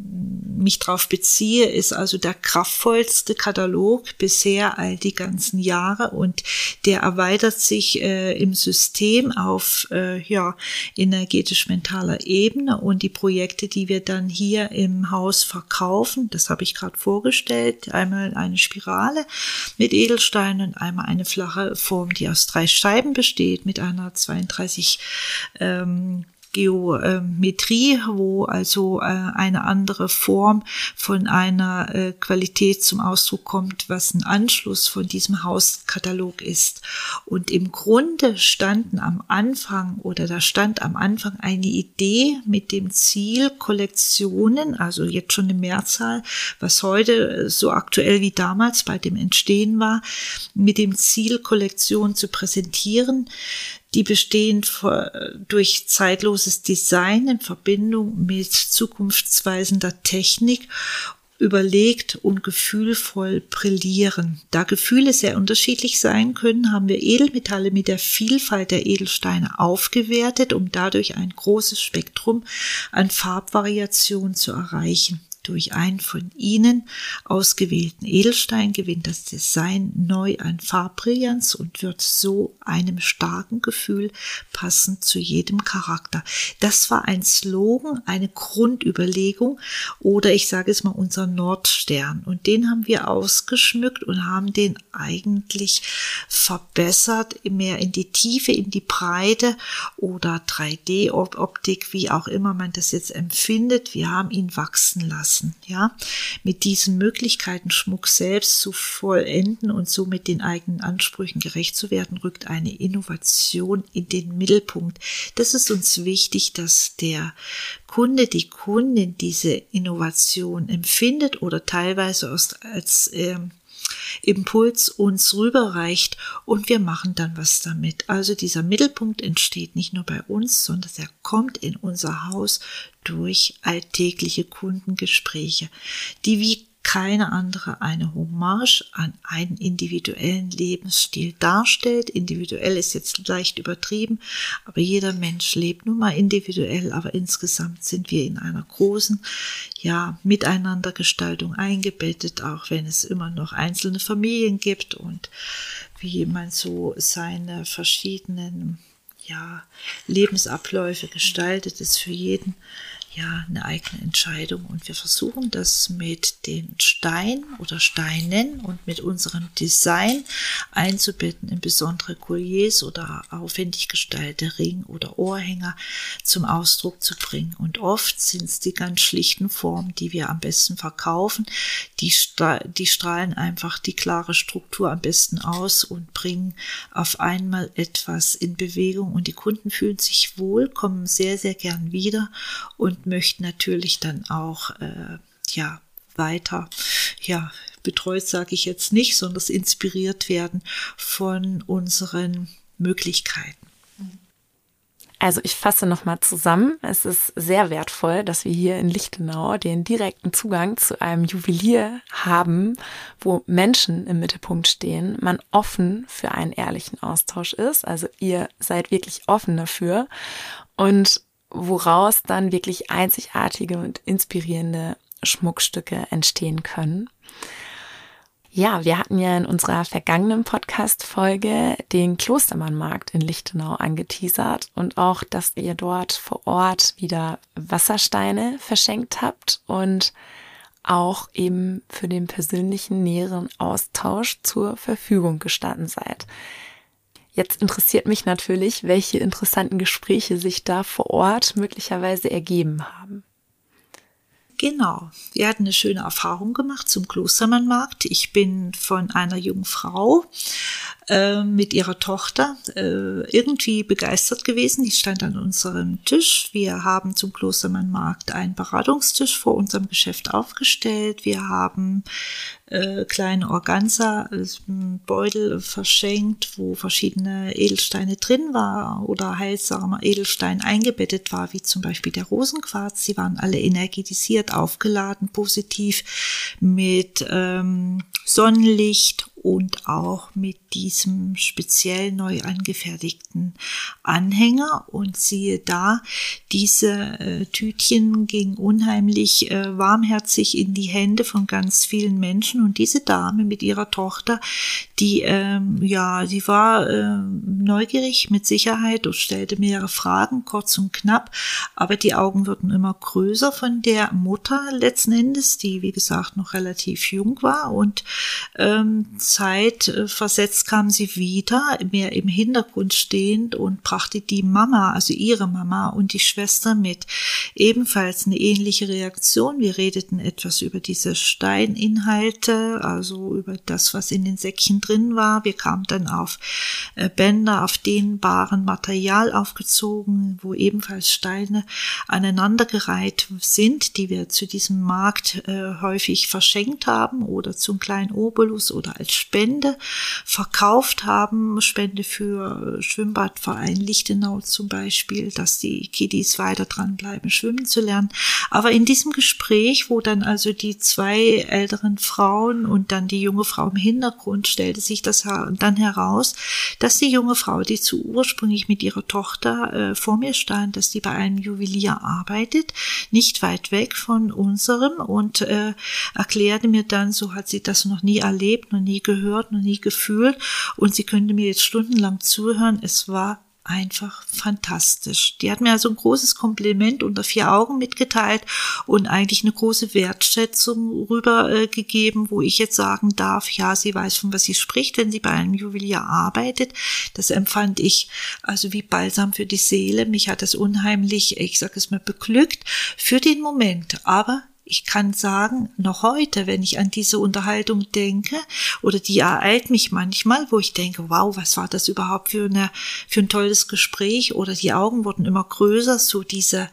mich drauf beziehe, ist also der kraftvollste Katalog bisher all die ganzen Jahre. Und der erweitert sich äh, im System auf äh, ja energetisch-mentaler Ebene. Und die Projekte, die wir dann hier im Haus verkaufen, das habe ich gerade vorgestellt, einmal eine Spirale mit Edelsteinen, einmal eine flache Form, die aus drei Scheiben besteht mit einer 32 ähm, Geometrie, wo also äh, eine andere Form von einer äh, Qualität zum Ausdruck kommt, was ein Anschluss von diesem Hauskatalog ist. Und im Grunde standen am Anfang oder da stand am Anfang eine Idee mit dem Ziel, Kollektionen, also jetzt schon eine Mehrzahl, was heute so aktuell wie damals bei dem Entstehen war, mit dem Ziel, Kollektionen zu präsentieren, die bestehen durch zeitloses Design in Verbindung mit zukunftsweisender Technik überlegt und gefühlvoll brillieren. Da Gefühle sehr unterschiedlich sein können, haben wir Edelmetalle mit der Vielfalt der Edelsteine aufgewertet, um dadurch ein großes Spektrum an Farbvariationen zu erreichen. Durch einen von ihnen ausgewählten Edelstein gewinnt das Design neu an Farbbrillanz und wird so einem starken Gefühl passend zu jedem Charakter. Das war ein Slogan, eine Grundüberlegung oder ich sage es mal unser Nordstern und den haben wir ausgeschmückt und haben den eigentlich verbessert, mehr in die Tiefe, in die Breite oder 3D-Optik, wie auch immer man das jetzt empfindet. Wir haben ihn wachsen lassen lassen, ja, mit diesen Möglichkeiten Schmuck selbst zu vollenden und somit den eigenen Ansprüchen gerecht zu werden, rückt eine Innovation in den Mittelpunkt. Das ist uns wichtig, dass der Kunde, die Kundin diese Innovation empfindet oder teilweise als, als ähm, Impuls uns rüberreicht und wir machen dann was damit. Also dieser Mittelpunkt entsteht nicht nur bei uns, sondern er kommt in unser Haus durch alltägliche Kundengespräche, die wie keine andere eine Hommage an einen individuellen Lebensstil darstellt. Individuell ist jetzt leicht übertrieben, aber jeder Mensch lebt nun mal individuell, aber insgesamt sind wir in einer großen, ja, Miteinandergestaltung eingebettet, auch wenn es immer noch einzelne Familien gibt und wie man so seine verschiedenen ja, Lebensabläufe gestaltet, ist für jeden ja eine eigene Entscheidung. Und wir versuchen das mit den Steinen oder Steinen und mit unserem Design einzubetten in besondere Colliers oder aufwendig gestaltete Ring oder Ohrhänger zum Ausdruck zu bringen. Und oft sind es die ganz schlichten Formen, die wir am besten verkaufen, die, die strahlen einfach die klare Struktur am besten aus und bringen auf einmal etwas in Bewegung. Und die Kunden fühlen sich wohl, kommen sehr sehr gern wieder und möchten natürlich dann auch äh, ja weiter ja betreut sage ich jetzt nicht, sondern inspiriert werden von unseren Möglichkeiten. Also ich fasse nochmal zusammen. Es ist sehr wertvoll, dass wir hier in Lichtenau den direkten Zugang zu einem Juwelier haben, wo Menschen im Mittelpunkt stehen, man offen für einen ehrlichen Austausch ist. Also ihr seid wirklich offen dafür. Und woraus dann wirklich einzigartige und inspirierende Schmuckstücke entstehen können. Ja, wir hatten ja in unserer vergangenen Podcast-Folge den Klostermannmarkt in Lichtenau angeteasert und auch, dass ihr dort vor Ort wieder Wassersteine verschenkt habt und auch eben für den persönlichen näheren Austausch zur Verfügung gestanden seid. Jetzt interessiert mich natürlich, welche interessanten Gespräche sich da vor Ort möglicherweise ergeben haben. Genau. Wir hatten eine schöne Erfahrung gemacht zum Klostermannmarkt. Ich bin von einer jungen Frau äh, mit ihrer Tochter äh, irgendwie begeistert gewesen. Die stand an unserem Tisch. Wir haben zum Klostermannmarkt einen Beratungstisch vor unserem Geschäft aufgestellt. Wir haben äh, kleine Organza, äh, Beutel verschenkt, wo verschiedene Edelsteine drin war oder heilsamer Edelstein eingebettet war, wie zum Beispiel der Rosenquarz. Sie waren alle energetisiert, aufgeladen, positiv mit ähm, Sonnenlicht und auch mit diesem speziell neu angefertigten Anhänger. Und siehe da, diese äh, Tütchen gingen unheimlich äh, warmherzig in die Hände von ganz vielen Menschen. Und diese Dame mit ihrer Tochter, die, ähm, ja, sie war äh, neugierig mit Sicherheit und stellte mehrere Fragen, kurz und knapp. Aber die Augen wurden immer größer von der Mutter letzten Endes, die, wie gesagt, noch relativ jung war und ähm, Zeit äh, versetzt kam sie wieder, mehr im Hintergrund stehend und brachte die Mama, also ihre Mama und die Schwester mit. Ebenfalls eine ähnliche Reaktion. Wir redeten etwas über diese Steininhalte, also über das, was in den Säckchen drin war. Wir kamen dann auf äh, Bänder, auf dehnbaren Material aufgezogen, wo ebenfalls Steine aneinandergereiht sind, die wir zu diesem Markt äh, häufig verschenkt haben oder zum kleinen Obolus oder als Spende verkauft haben. Spende für Schwimmbadverein Lichtenau zum Beispiel, dass die Kiddies weiter dranbleiben, schwimmen zu lernen. Aber in diesem Gespräch, wo dann also die zwei älteren Frauen und dann die junge Frau im Hintergrund stellte sich das dann heraus, dass die junge Frau, die zu ursprünglich mit ihrer Tochter äh, vor mir stand, dass die bei einem Juwelier arbeitet, nicht weit weg von unserem und äh, erklärte mir dann, so hat sie das noch nie erlebt, noch nie gehört, noch nie gefühlt und sie könnte mir jetzt stundenlang zuhören. Es war einfach fantastisch. Die hat mir also ein großes Kompliment unter vier Augen mitgeteilt und eigentlich eine große Wertschätzung rübergegeben, äh, wo ich jetzt sagen darf, ja, sie weiß, von was sie spricht, wenn sie bei einem Juwelier arbeitet. Das empfand ich also wie Balsam für die Seele. Mich hat das unheimlich, ich sage es mal, beglückt für den Moment. Aber ich kann sagen, noch heute, wenn ich an diese Unterhaltung denke, oder die ereilt mich manchmal, wo ich denke, wow, was war das überhaupt für, eine, für ein tolles Gespräch, oder die Augen wurden immer größer, so diese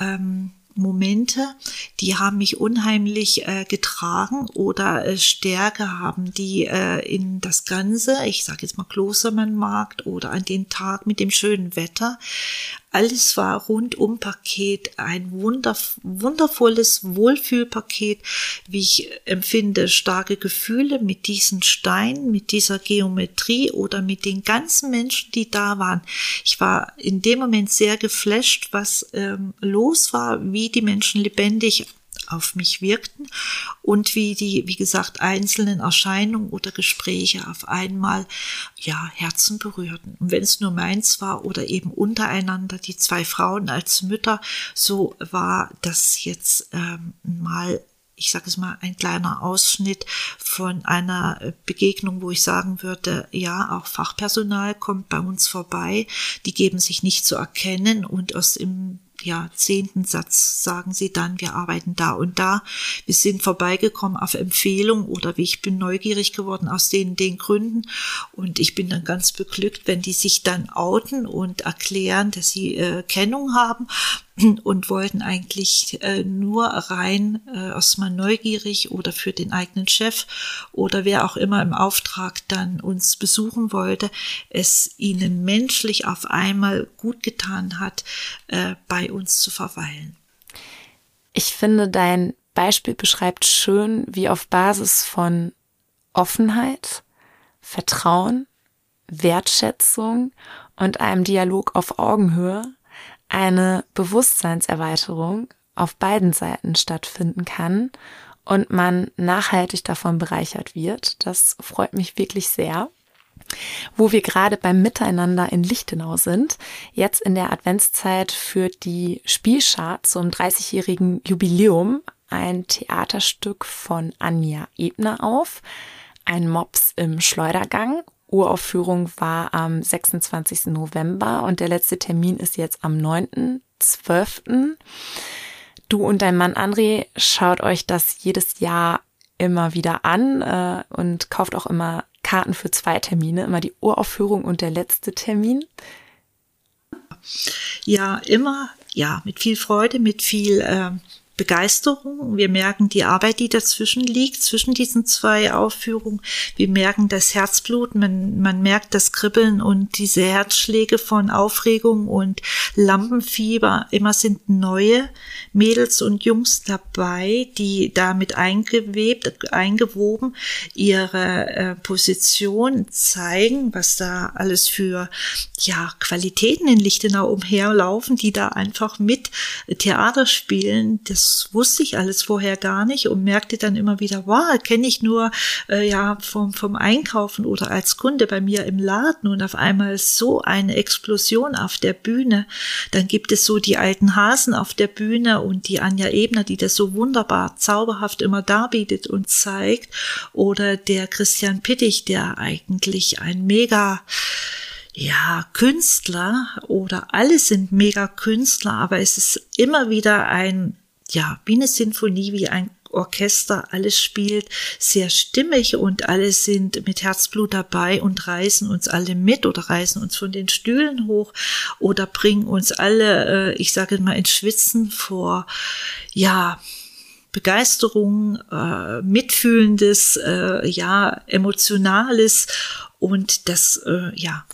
ähm, Momente, die haben mich unheimlich äh, getragen oder äh, Stärke haben die äh, in das Ganze, ich sage jetzt mal Klostermannmarkt oder an den Tag mit dem schönen Wetter, alles war rundum Paket, ein wundervolles Wohlfühlpaket, wie ich empfinde, starke Gefühle mit diesen Steinen, mit dieser Geometrie oder mit den ganzen Menschen, die da waren. Ich war in dem Moment sehr geflasht, was ähm, los war, wie die Menschen lebendig auf mich wirkten und wie die, wie gesagt, einzelnen Erscheinungen oder Gespräche auf einmal, ja, Herzen berührten. Und wenn es nur meins war oder eben untereinander die zwei Frauen als Mütter, so war das jetzt ähm, mal ich sage es mal, ein kleiner Ausschnitt von einer Begegnung, wo ich sagen würde, ja, auch Fachpersonal kommt bei uns vorbei, die geben sich nicht zu erkennen und aus dem ja, zehnten Satz sagen sie dann, wir arbeiten da und da. Wir sind vorbeigekommen auf Empfehlung oder wie ich bin neugierig geworden aus den, den Gründen. Und ich bin dann ganz beglückt, wenn die sich dann outen und erklären, dass sie äh, Kennung haben und wollten eigentlich äh, nur rein äh, aus mal neugierig oder für den eigenen Chef oder wer auch immer im Auftrag dann uns besuchen wollte, es ihnen menschlich auf einmal gut getan hat, äh, bei uns zu verweilen. Ich finde, dein Beispiel beschreibt schön, wie auf Basis von Offenheit, Vertrauen, Wertschätzung und einem Dialog auf Augenhöhe eine Bewusstseinserweiterung auf beiden Seiten stattfinden kann und man nachhaltig davon bereichert wird. Das freut mich wirklich sehr. Wo wir gerade beim Miteinander in Lichtenau sind, jetzt in der Adventszeit führt die Spielschar zum 30-jährigen Jubiläum ein Theaterstück von Anja Ebner auf, ein Mops im Schleudergang Uraufführung war am 26. November und der letzte Termin ist jetzt am 9.12. Du und dein Mann André schaut euch das jedes Jahr immer wieder an äh, und kauft auch immer Karten für zwei Termine, immer die Uraufführung und der letzte Termin. Ja, immer, ja, mit viel Freude, mit viel äh, Begeisterung. Wir merken die Arbeit, die dazwischen liegt, zwischen diesen zwei Aufführungen. Wir merken das Herzblut, man, man merkt das Kribbeln und diese Herzschläge von Aufregung und Lampenfieber. Immer sind neue Mädels und Jungs dabei, die damit eingewebt, eingewoben ihre äh, Position zeigen, was da alles für ja, Qualitäten in Lichtenau umherlaufen, die da einfach mit Theater spielen. Das das wusste ich alles vorher gar nicht und merkte dann immer wieder, wow, kenne ich nur äh, ja vom, vom Einkaufen oder als Kunde bei mir im Laden und auf einmal so eine Explosion auf der Bühne. Dann gibt es so die alten Hasen auf der Bühne und die Anja Ebner, die das so wunderbar, zauberhaft immer darbietet und zeigt. Oder der Christian Pittich, der eigentlich ein mega ja, Künstler oder alle sind mega Künstler, aber es ist immer wieder ein, ja, wie eine Sinfonie, wie ein Orchester, alles spielt sehr stimmig und alle sind mit Herzblut dabei und reißen uns alle mit oder reißen uns von den Stühlen hoch oder bringen uns alle, äh, ich sage mal, ins Schwitzen vor, ja, Begeisterung, äh, mitfühlendes, äh, ja, emotionales und das, äh, ja,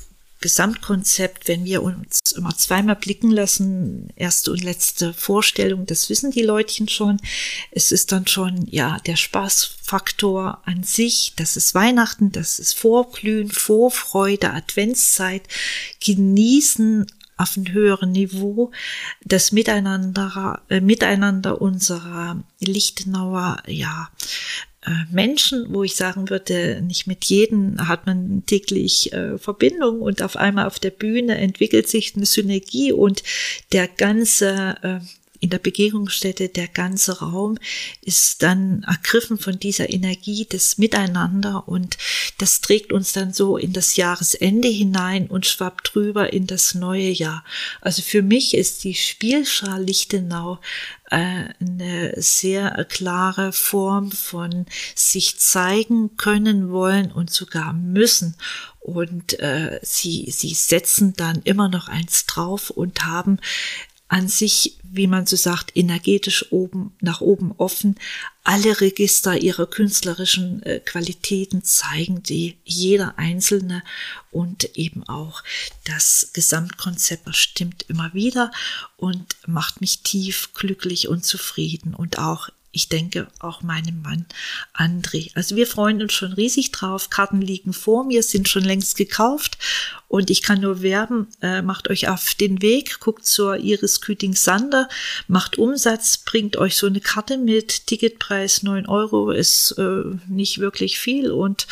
Gesamtkonzept, wenn wir uns immer zweimal blicken lassen, erste und letzte Vorstellung, das wissen die Leutchen schon. Es ist dann schon, ja, der Spaßfaktor an sich. Das ist Weihnachten, das ist Vorglühen, Vorfreude, Adventszeit, genießen auf einem höheren Niveau das Miteinander, äh, Miteinander unserer Lichtenauer, ja, Menschen, wo ich sagen würde, nicht mit jedem hat man täglich äh, Verbindung und auf einmal auf der Bühne entwickelt sich eine Synergie und der ganze äh, in der Begegnungsstätte der ganze Raum ist dann ergriffen von dieser Energie des Miteinander und das trägt uns dann so in das Jahresende hinein und schwappt drüber in das neue Jahr. Also für mich ist die Spielschar Lichtenau äh, eine sehr klare Form von sich zeigen können wollen und sogar müssen. Und äh, sie, sie setzen dann immer noch eins drauf und haben an sich, wie man so sagt, energetisch oben nach oben offen. Alle Register ihrer künstlerischen äh, Qualitäten zeigen die jeder einzelne und eben auch das Gesamtkonzept bestimmt immer wieder und macht mich tief glücklich und zufrieden und auch ich denke auch meinem Mann André. Also wir freuen uns schon riesig drauf. Karten liegen vor mir, sind schon längst gekauft und ich kann nur werben, äh, macht euch auf den Weg, guckt zur Iris Küting Sander, macht Umsatz, bringt euch so eine Karte mit, Ticketpreis 9 Euro ist äh, nicht wirklich viel und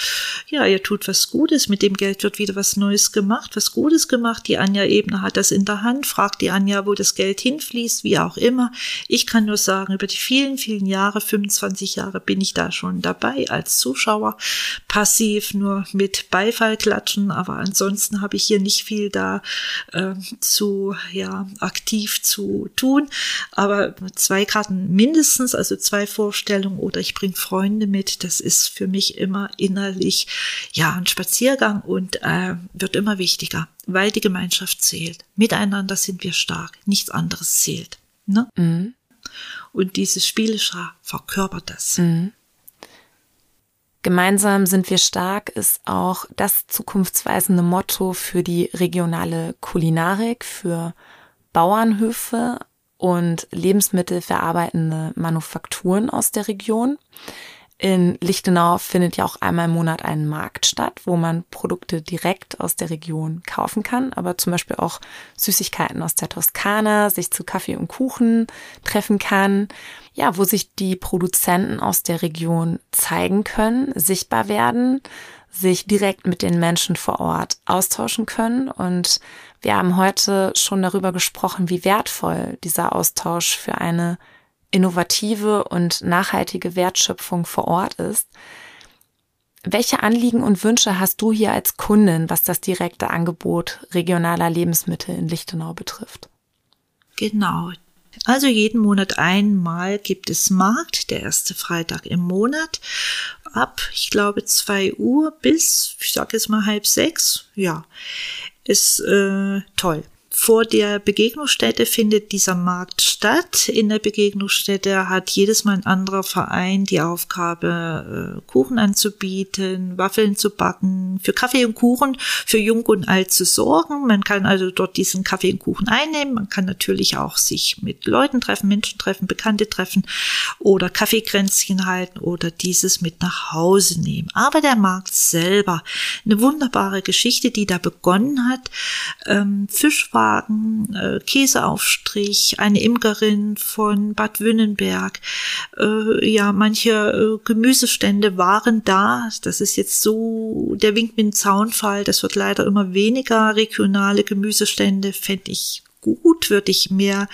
ja, ihr tut was Gutes, mit dem Geld wird wieder was Neues gemacht, was Gutes gemacht. Die Anja Ebner hat das in der Hand, fragt die Anja, wo das Geld hinfließt, wie auch immer. Ich kann nur sagen, über die vielen, vielen Jahre, 25 Jahre bin ich da schon dabei als Zuschauer, passiv nur mit Beifall klatschen, aber ansonsten habe ich hier nicht viel da äh, zu, ja, aktiv zu tun. Aber zwei Karten mindestens, also zwei Vorstellungen oder ich bringe Freunde mit, das ist für mich immer innerlich, ja, ein Spaziergang und äh, wird immer wichtiger, weil die Gemeinschaft zählt. Miteinander sind wir stark, nichts anderes zählt. Ne? Mhm. Und dieses Spielschar verkörpert das. Mhm. Gemeinsam sind wir stark ist auch das zukunftsweisende Motto für die regionale Kulinarik, für Bauernhöfe und lebensmittelverarbeitende Manufakturen aus der Region. In Lichtenau findet ja auch einmal im Monat ein Markt statt, wo man Produkte direkt aus der Region kaufen kann, aber zum Beispiel auch Süßigkeiten aus der Toskana, sich zu Kaffee und Kuchen treffen kann. Ja, wo sich die Produzenten aus der Region zeigen können, sichtbar werden, sich direkt mit den Menschen vor Ort austauschen können. Und wir haben heute schon darüber gesprochen, wie wertvoll dieser Austausch für eine innovative und nachhaltige Wertschöpfung vor Ort ist. Welche Anliegen und Wünsche hast du hier als Kundin, was das direkte Angebot regionaler Lebensmittel in Lichtenau betrifft? Genau. Also jeden Monat einmal gibt es Markt, der erste Freitag im Monat, ab, ich glaube, zwei Uhr bis, ich sage jetzt mal halb sechs. Ja, ist äh, toll. Vor der Begegnungsstätte findet dieser Markt statt. In der Begegnungsstätte hat jedes Mal ein anderer Verein die Aufgabe, äh, Kuchen anzubieten, Waffeln zu backen, für Kaffee und Kuchen für Jung und Alt zu sorgen. Man kann also dort diesen Kaffee und Kuchen einnehmen. Man kann natürlich auch sich mit Leuten treffen, Menschen treffen, Bekannte treffen oder Kaffeekränzchen halten oder dieses mit nach Hause nehmen. Aber der Markt selber, eine wunderbare Geschichte, die da begonnen hat. Ähm, Fischwaren Bierwagen, äh, Käseaufstrich, eine Imkerin von Bad Wünnenberg. Äh, ja, manche äh, Gemüsestände waren da. Das ist jetzt so der Wink mit dem Zaunfall. Das wird leider immer weniger. Regionale Gemüsestände fände ich gut, würde ich mehr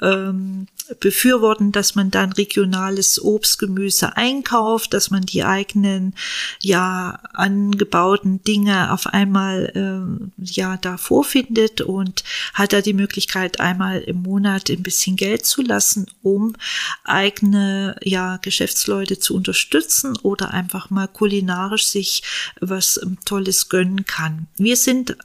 ähm, befürworten, dass man dann regionales Obst, Gemüse einkauft, dass man die eigenen ja angebauten Dinge auf einmal äh, ja da vorfindet und hat da die Möglichkeit einmal im Monat ein bisschen Geld zu lassen, um eigene ja Geschäftsleute zu unterstützen oder einfach mal kulinarisch sich was Tolles gönnen kann. Wir sind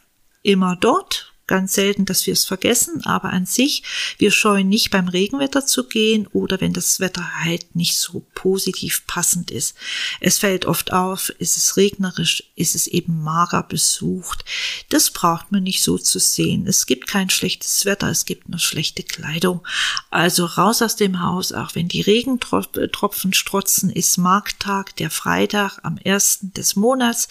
immer dort, ganz selten, dass wir es vergessen, aber an sich, wir scheuen nicht beim Regenwetter zu gehen oder wenn das Wetter halt nicht so positiv passend ist. Es fällt oft auf, ist es regnerisch, ist es eben mager besucht. Das braucht man nicht so zu sehen. Es gibt kein schlechtes Wetter, es gibt nur schlechte Kleidung. Also raus aus dem Haus, auch wenn die Regentropfen strotzen, ist Markttag, der Freitag am ersten des Monats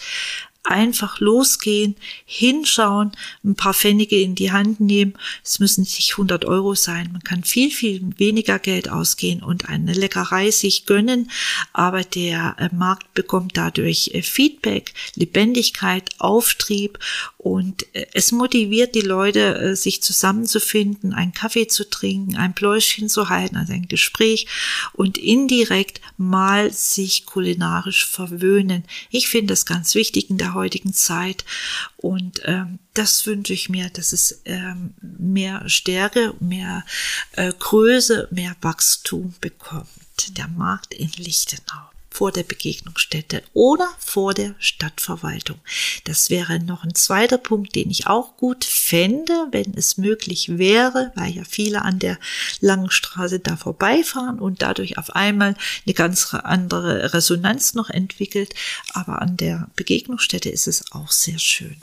einfach losgehen, hinschauen, ein paar Pfennige in die Hand nehmen. Es müssen nicht 100 Euro sein. Man kann viel, viel weniger Geld ausgehen und eine Leckerei sich gönnen. Aber der äh, Markt bekommt dadurch äh, Feedback, Lebendigkeit, Auftrieb und äh, es motiviert die Leute, sich zusammenzufinden, einen Kaffee zu trinken, ein Pläuschchen zu halten, also ein Gespräch und indirekt mal sich kulinarisch verwöhnen. Ich finde das ganz wichtig in der heutigen Zeit. Und ähm, das wünsche ich mir, dass es ähm, mehr Stärke, mehr äh, Größe, mehr Wachstum bekommt. Der Markt in Lichtenau vor der Begegnungsstätte oder vor der Stadtverwaltung. Das wäre noch ein zweiter Punkt, den ich auch gut fände, wenn es möglich wäre, weil ja viele an der langen Straße da vorbeifahren und dadurch auf einmal eine ganz andere Resonanz noch entwickelt. Aber an der Begegnungsstätte ist es auch sehr schön.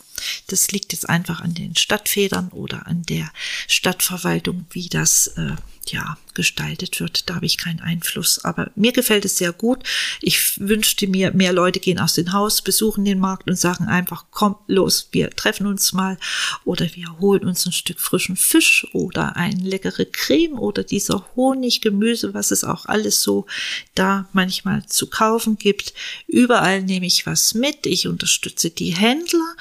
Das liegt jetzt einfach an den Stadtfedern oder an der Stadtverwaltung, wie das äh, ja gestaltet wird. Da habe ich keinen Einfluss. Aber mir gefällt es sehr gut. Ich wünschte mir, mehr Leute gehen aus dem Haus, besuchen den Markt und sagen einfach, komm los, wir treffen uns mal oder wir holen uns ein Stück frischen Fisch oder eine leckere Creme oder dieser Honig, Gemüse, was es auch alles so da manchmal zu kaufen gibt. Überall nehme ich was mit. Ich unterstütze die Händler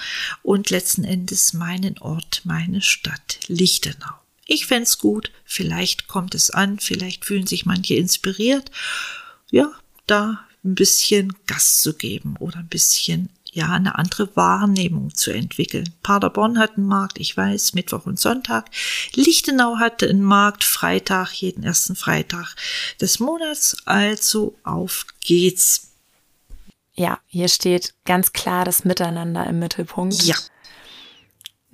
und letzten Endes meinen Ort, meine Stadt Lichtenau. Ich fände gut, vielleicht kommt es an, vielleicht fühlen sich manche inspiriert, ja, da ein bisschen Gas zu geben oder ein bisschen ja, eine andere Wahrnehmung zu entwickeln. Paderborn hat einen Markt, ich weiß, Mittwoch und Sonntag. Lichtenau hatte einen Markt, Freitag, jeden ersten Freitag des Monats. Also auf geht's. Ja, hier steht ganz klar das Miteinander im Mittelpunkt. Ja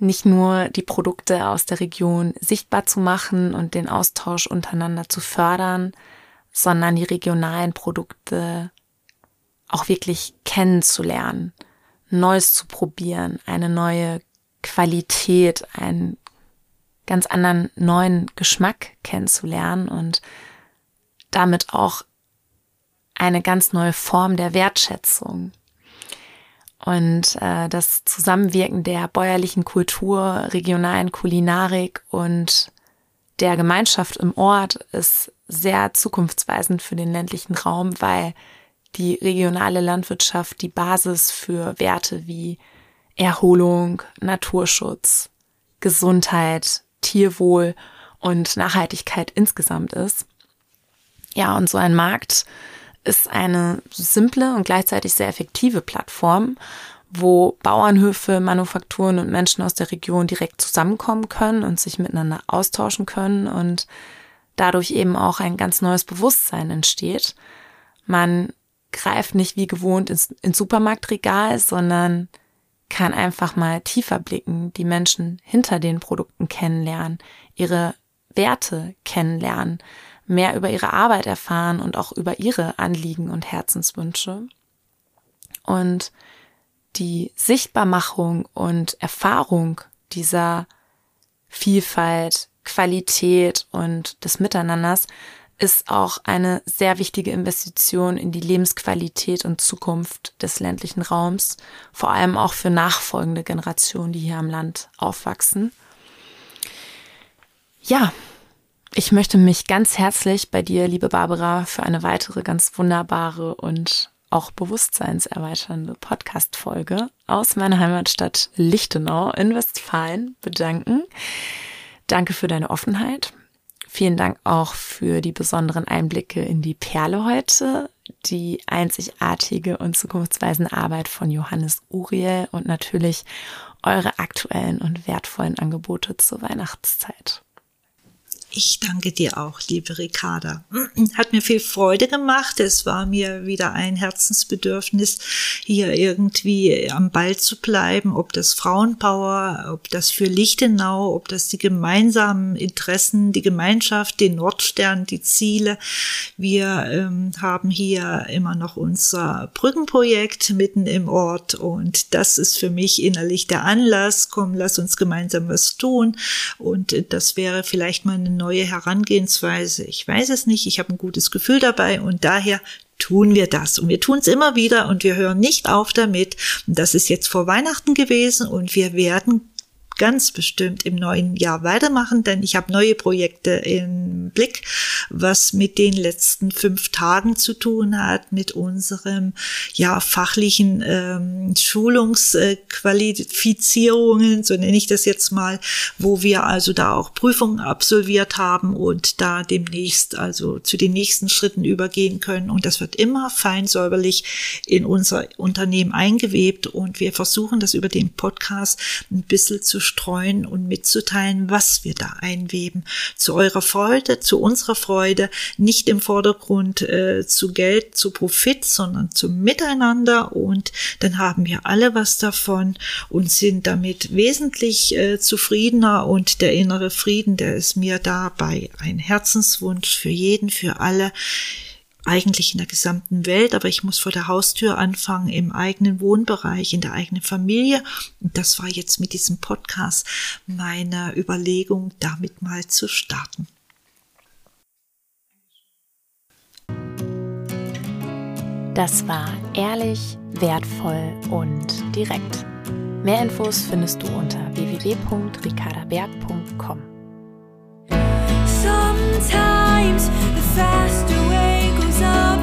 nicht nur die Produkte aus der Region sichtbar zu machen und den Austausch untereinander zu fördern, sondern die regionalen Produkte auch wirklich kennenzulernen, Neues zu probieren, eine neue Qualität, einen ganz anderen neuen Geschmack kennenzulernen und damit auch eine ganz neue Form der Wertschätzung und äh, das Zusammenwirken der bäuerlichen Kultur, regionalen Kulinarik und der Gemeinschaft im Ort ist sehr zukunftsweisend für den ländlichen Raum, weil die regionale Landwirtschaft die Basis für Werte wie Erholung, Naturschutz, Gesundheit, Tierwohl und Nachhaltigkeit insgesamt ist. Ja, und so ein Markt ist eine simple und gleichzeitig sehr effektive Plattform, wo Bauernhöfe, Manufakturen und Menschen aus der Region direkt zusammenkommen können und sich miteinander austauschen können und dadurch eben auch ein ganz neues Bewusstsein entsteht. Man greift nicht wie gewohnt ins, ins Supermarktregal, sondern kann einfach mal tiefer blicken, die Menschen hinter den Produkten kennenlernen, ihre Werte kennenlernen, mehr über ihre Arbeit erfahren und auch über ihre Anliegen und Herzenswünsche. Und die Sichtbarmachung und Erfahrung dieser Vielfalt, Qualität und des Miteinanders ist auch eine sehr wichtige Investition in die Lebensqualität und Zukunft des ländlichen Raums, vor allem auch für nachfolgende Generationen, die hier am Land aufwachsen. Ja, ich möchte mich ganz herzlich bei dir, liebe Barbara, für eine weitere ganz wunderbare und auch bewusstseinserweiternde Podcast-Folge aus meiner Heimatstadt Lichtenau in Westfalen bedanken. Danke für deine Offenheit. Vielen Dank auch für die besonderen Einblicke in die Perle heute, die einzigartige und zukunftsweisende Arbeit von Johannes Uriel und natürlich eure aktuellen und wertvollen Angebote zur Weihnachtszeit. Ich danke dir auch, liebe Ricarda. Hat mir viel Freude gemacht. Es war mir wieder ein Herzensbedürfnis, hier irgendwie am Ball zu bleiben, ob das Frauenpower, ob das für Lichtenau, ob das die gemeinsamen Interessen, die Gemeinschaft, den Nordstern, die Ziele. Wir ähm, haben hier immer noch unser Brückenprojekt mitten im Ort und das ist für mich innerlich der Anlass. Komm, lass uns gemeinsam was tun und das wäre vielleicht mal eine neue Herangehensweise. Ich weiß es nicht, ich habe ein gutes Gefühl dabei und daher tun wir das. Und wir tun es immer wieder und wir hören nicht auf damit. Und das ist jetzt vor Weihnachten gewesen und wir werden ganz bestimmt im neuen Jahr weitermachen, denn ich habe neue Projekte im Blick, was mit den letzten fünf Tagen zu tun hat, mit unserem ja fachlichen ähm, Schulungsqualifizierungen, so nenne ich das jetzt mal, wo wir also da auch Prüfungen absolviert haben und da demnächst also zu den nächsten Schritten übergehen können. Und das wird immer fein säuberlich in unser Unternehmen eingewebt und wir versuchen das über den Podcast ein bisschen zu streuen und mitzuteilen, was wir da einweben. Zu eurer Freude, zu unserer Freude, nicht im Vordergrund äh, zu Geld, zu Profit, sondern zum Miteinander und dann haben wir alle was davon und sind damit wesentlich äh, zufriedener und der innere Frieden, der ist mir dabei ein Herzenswunsch für jeden, für alle eigentlich in der gesamten Welt, aber ich muss vor der Haustür anfangen, im eigenen Wohnbereich, in der eigenen Familie. Und das war jetzt mit diesem Podcast meine Überlegung, damit mal zu starten. Das war ehrlich, wertvoll und direkt. Mehr Infos findest du unter www.ricardaberg.com. Sometimes the faster some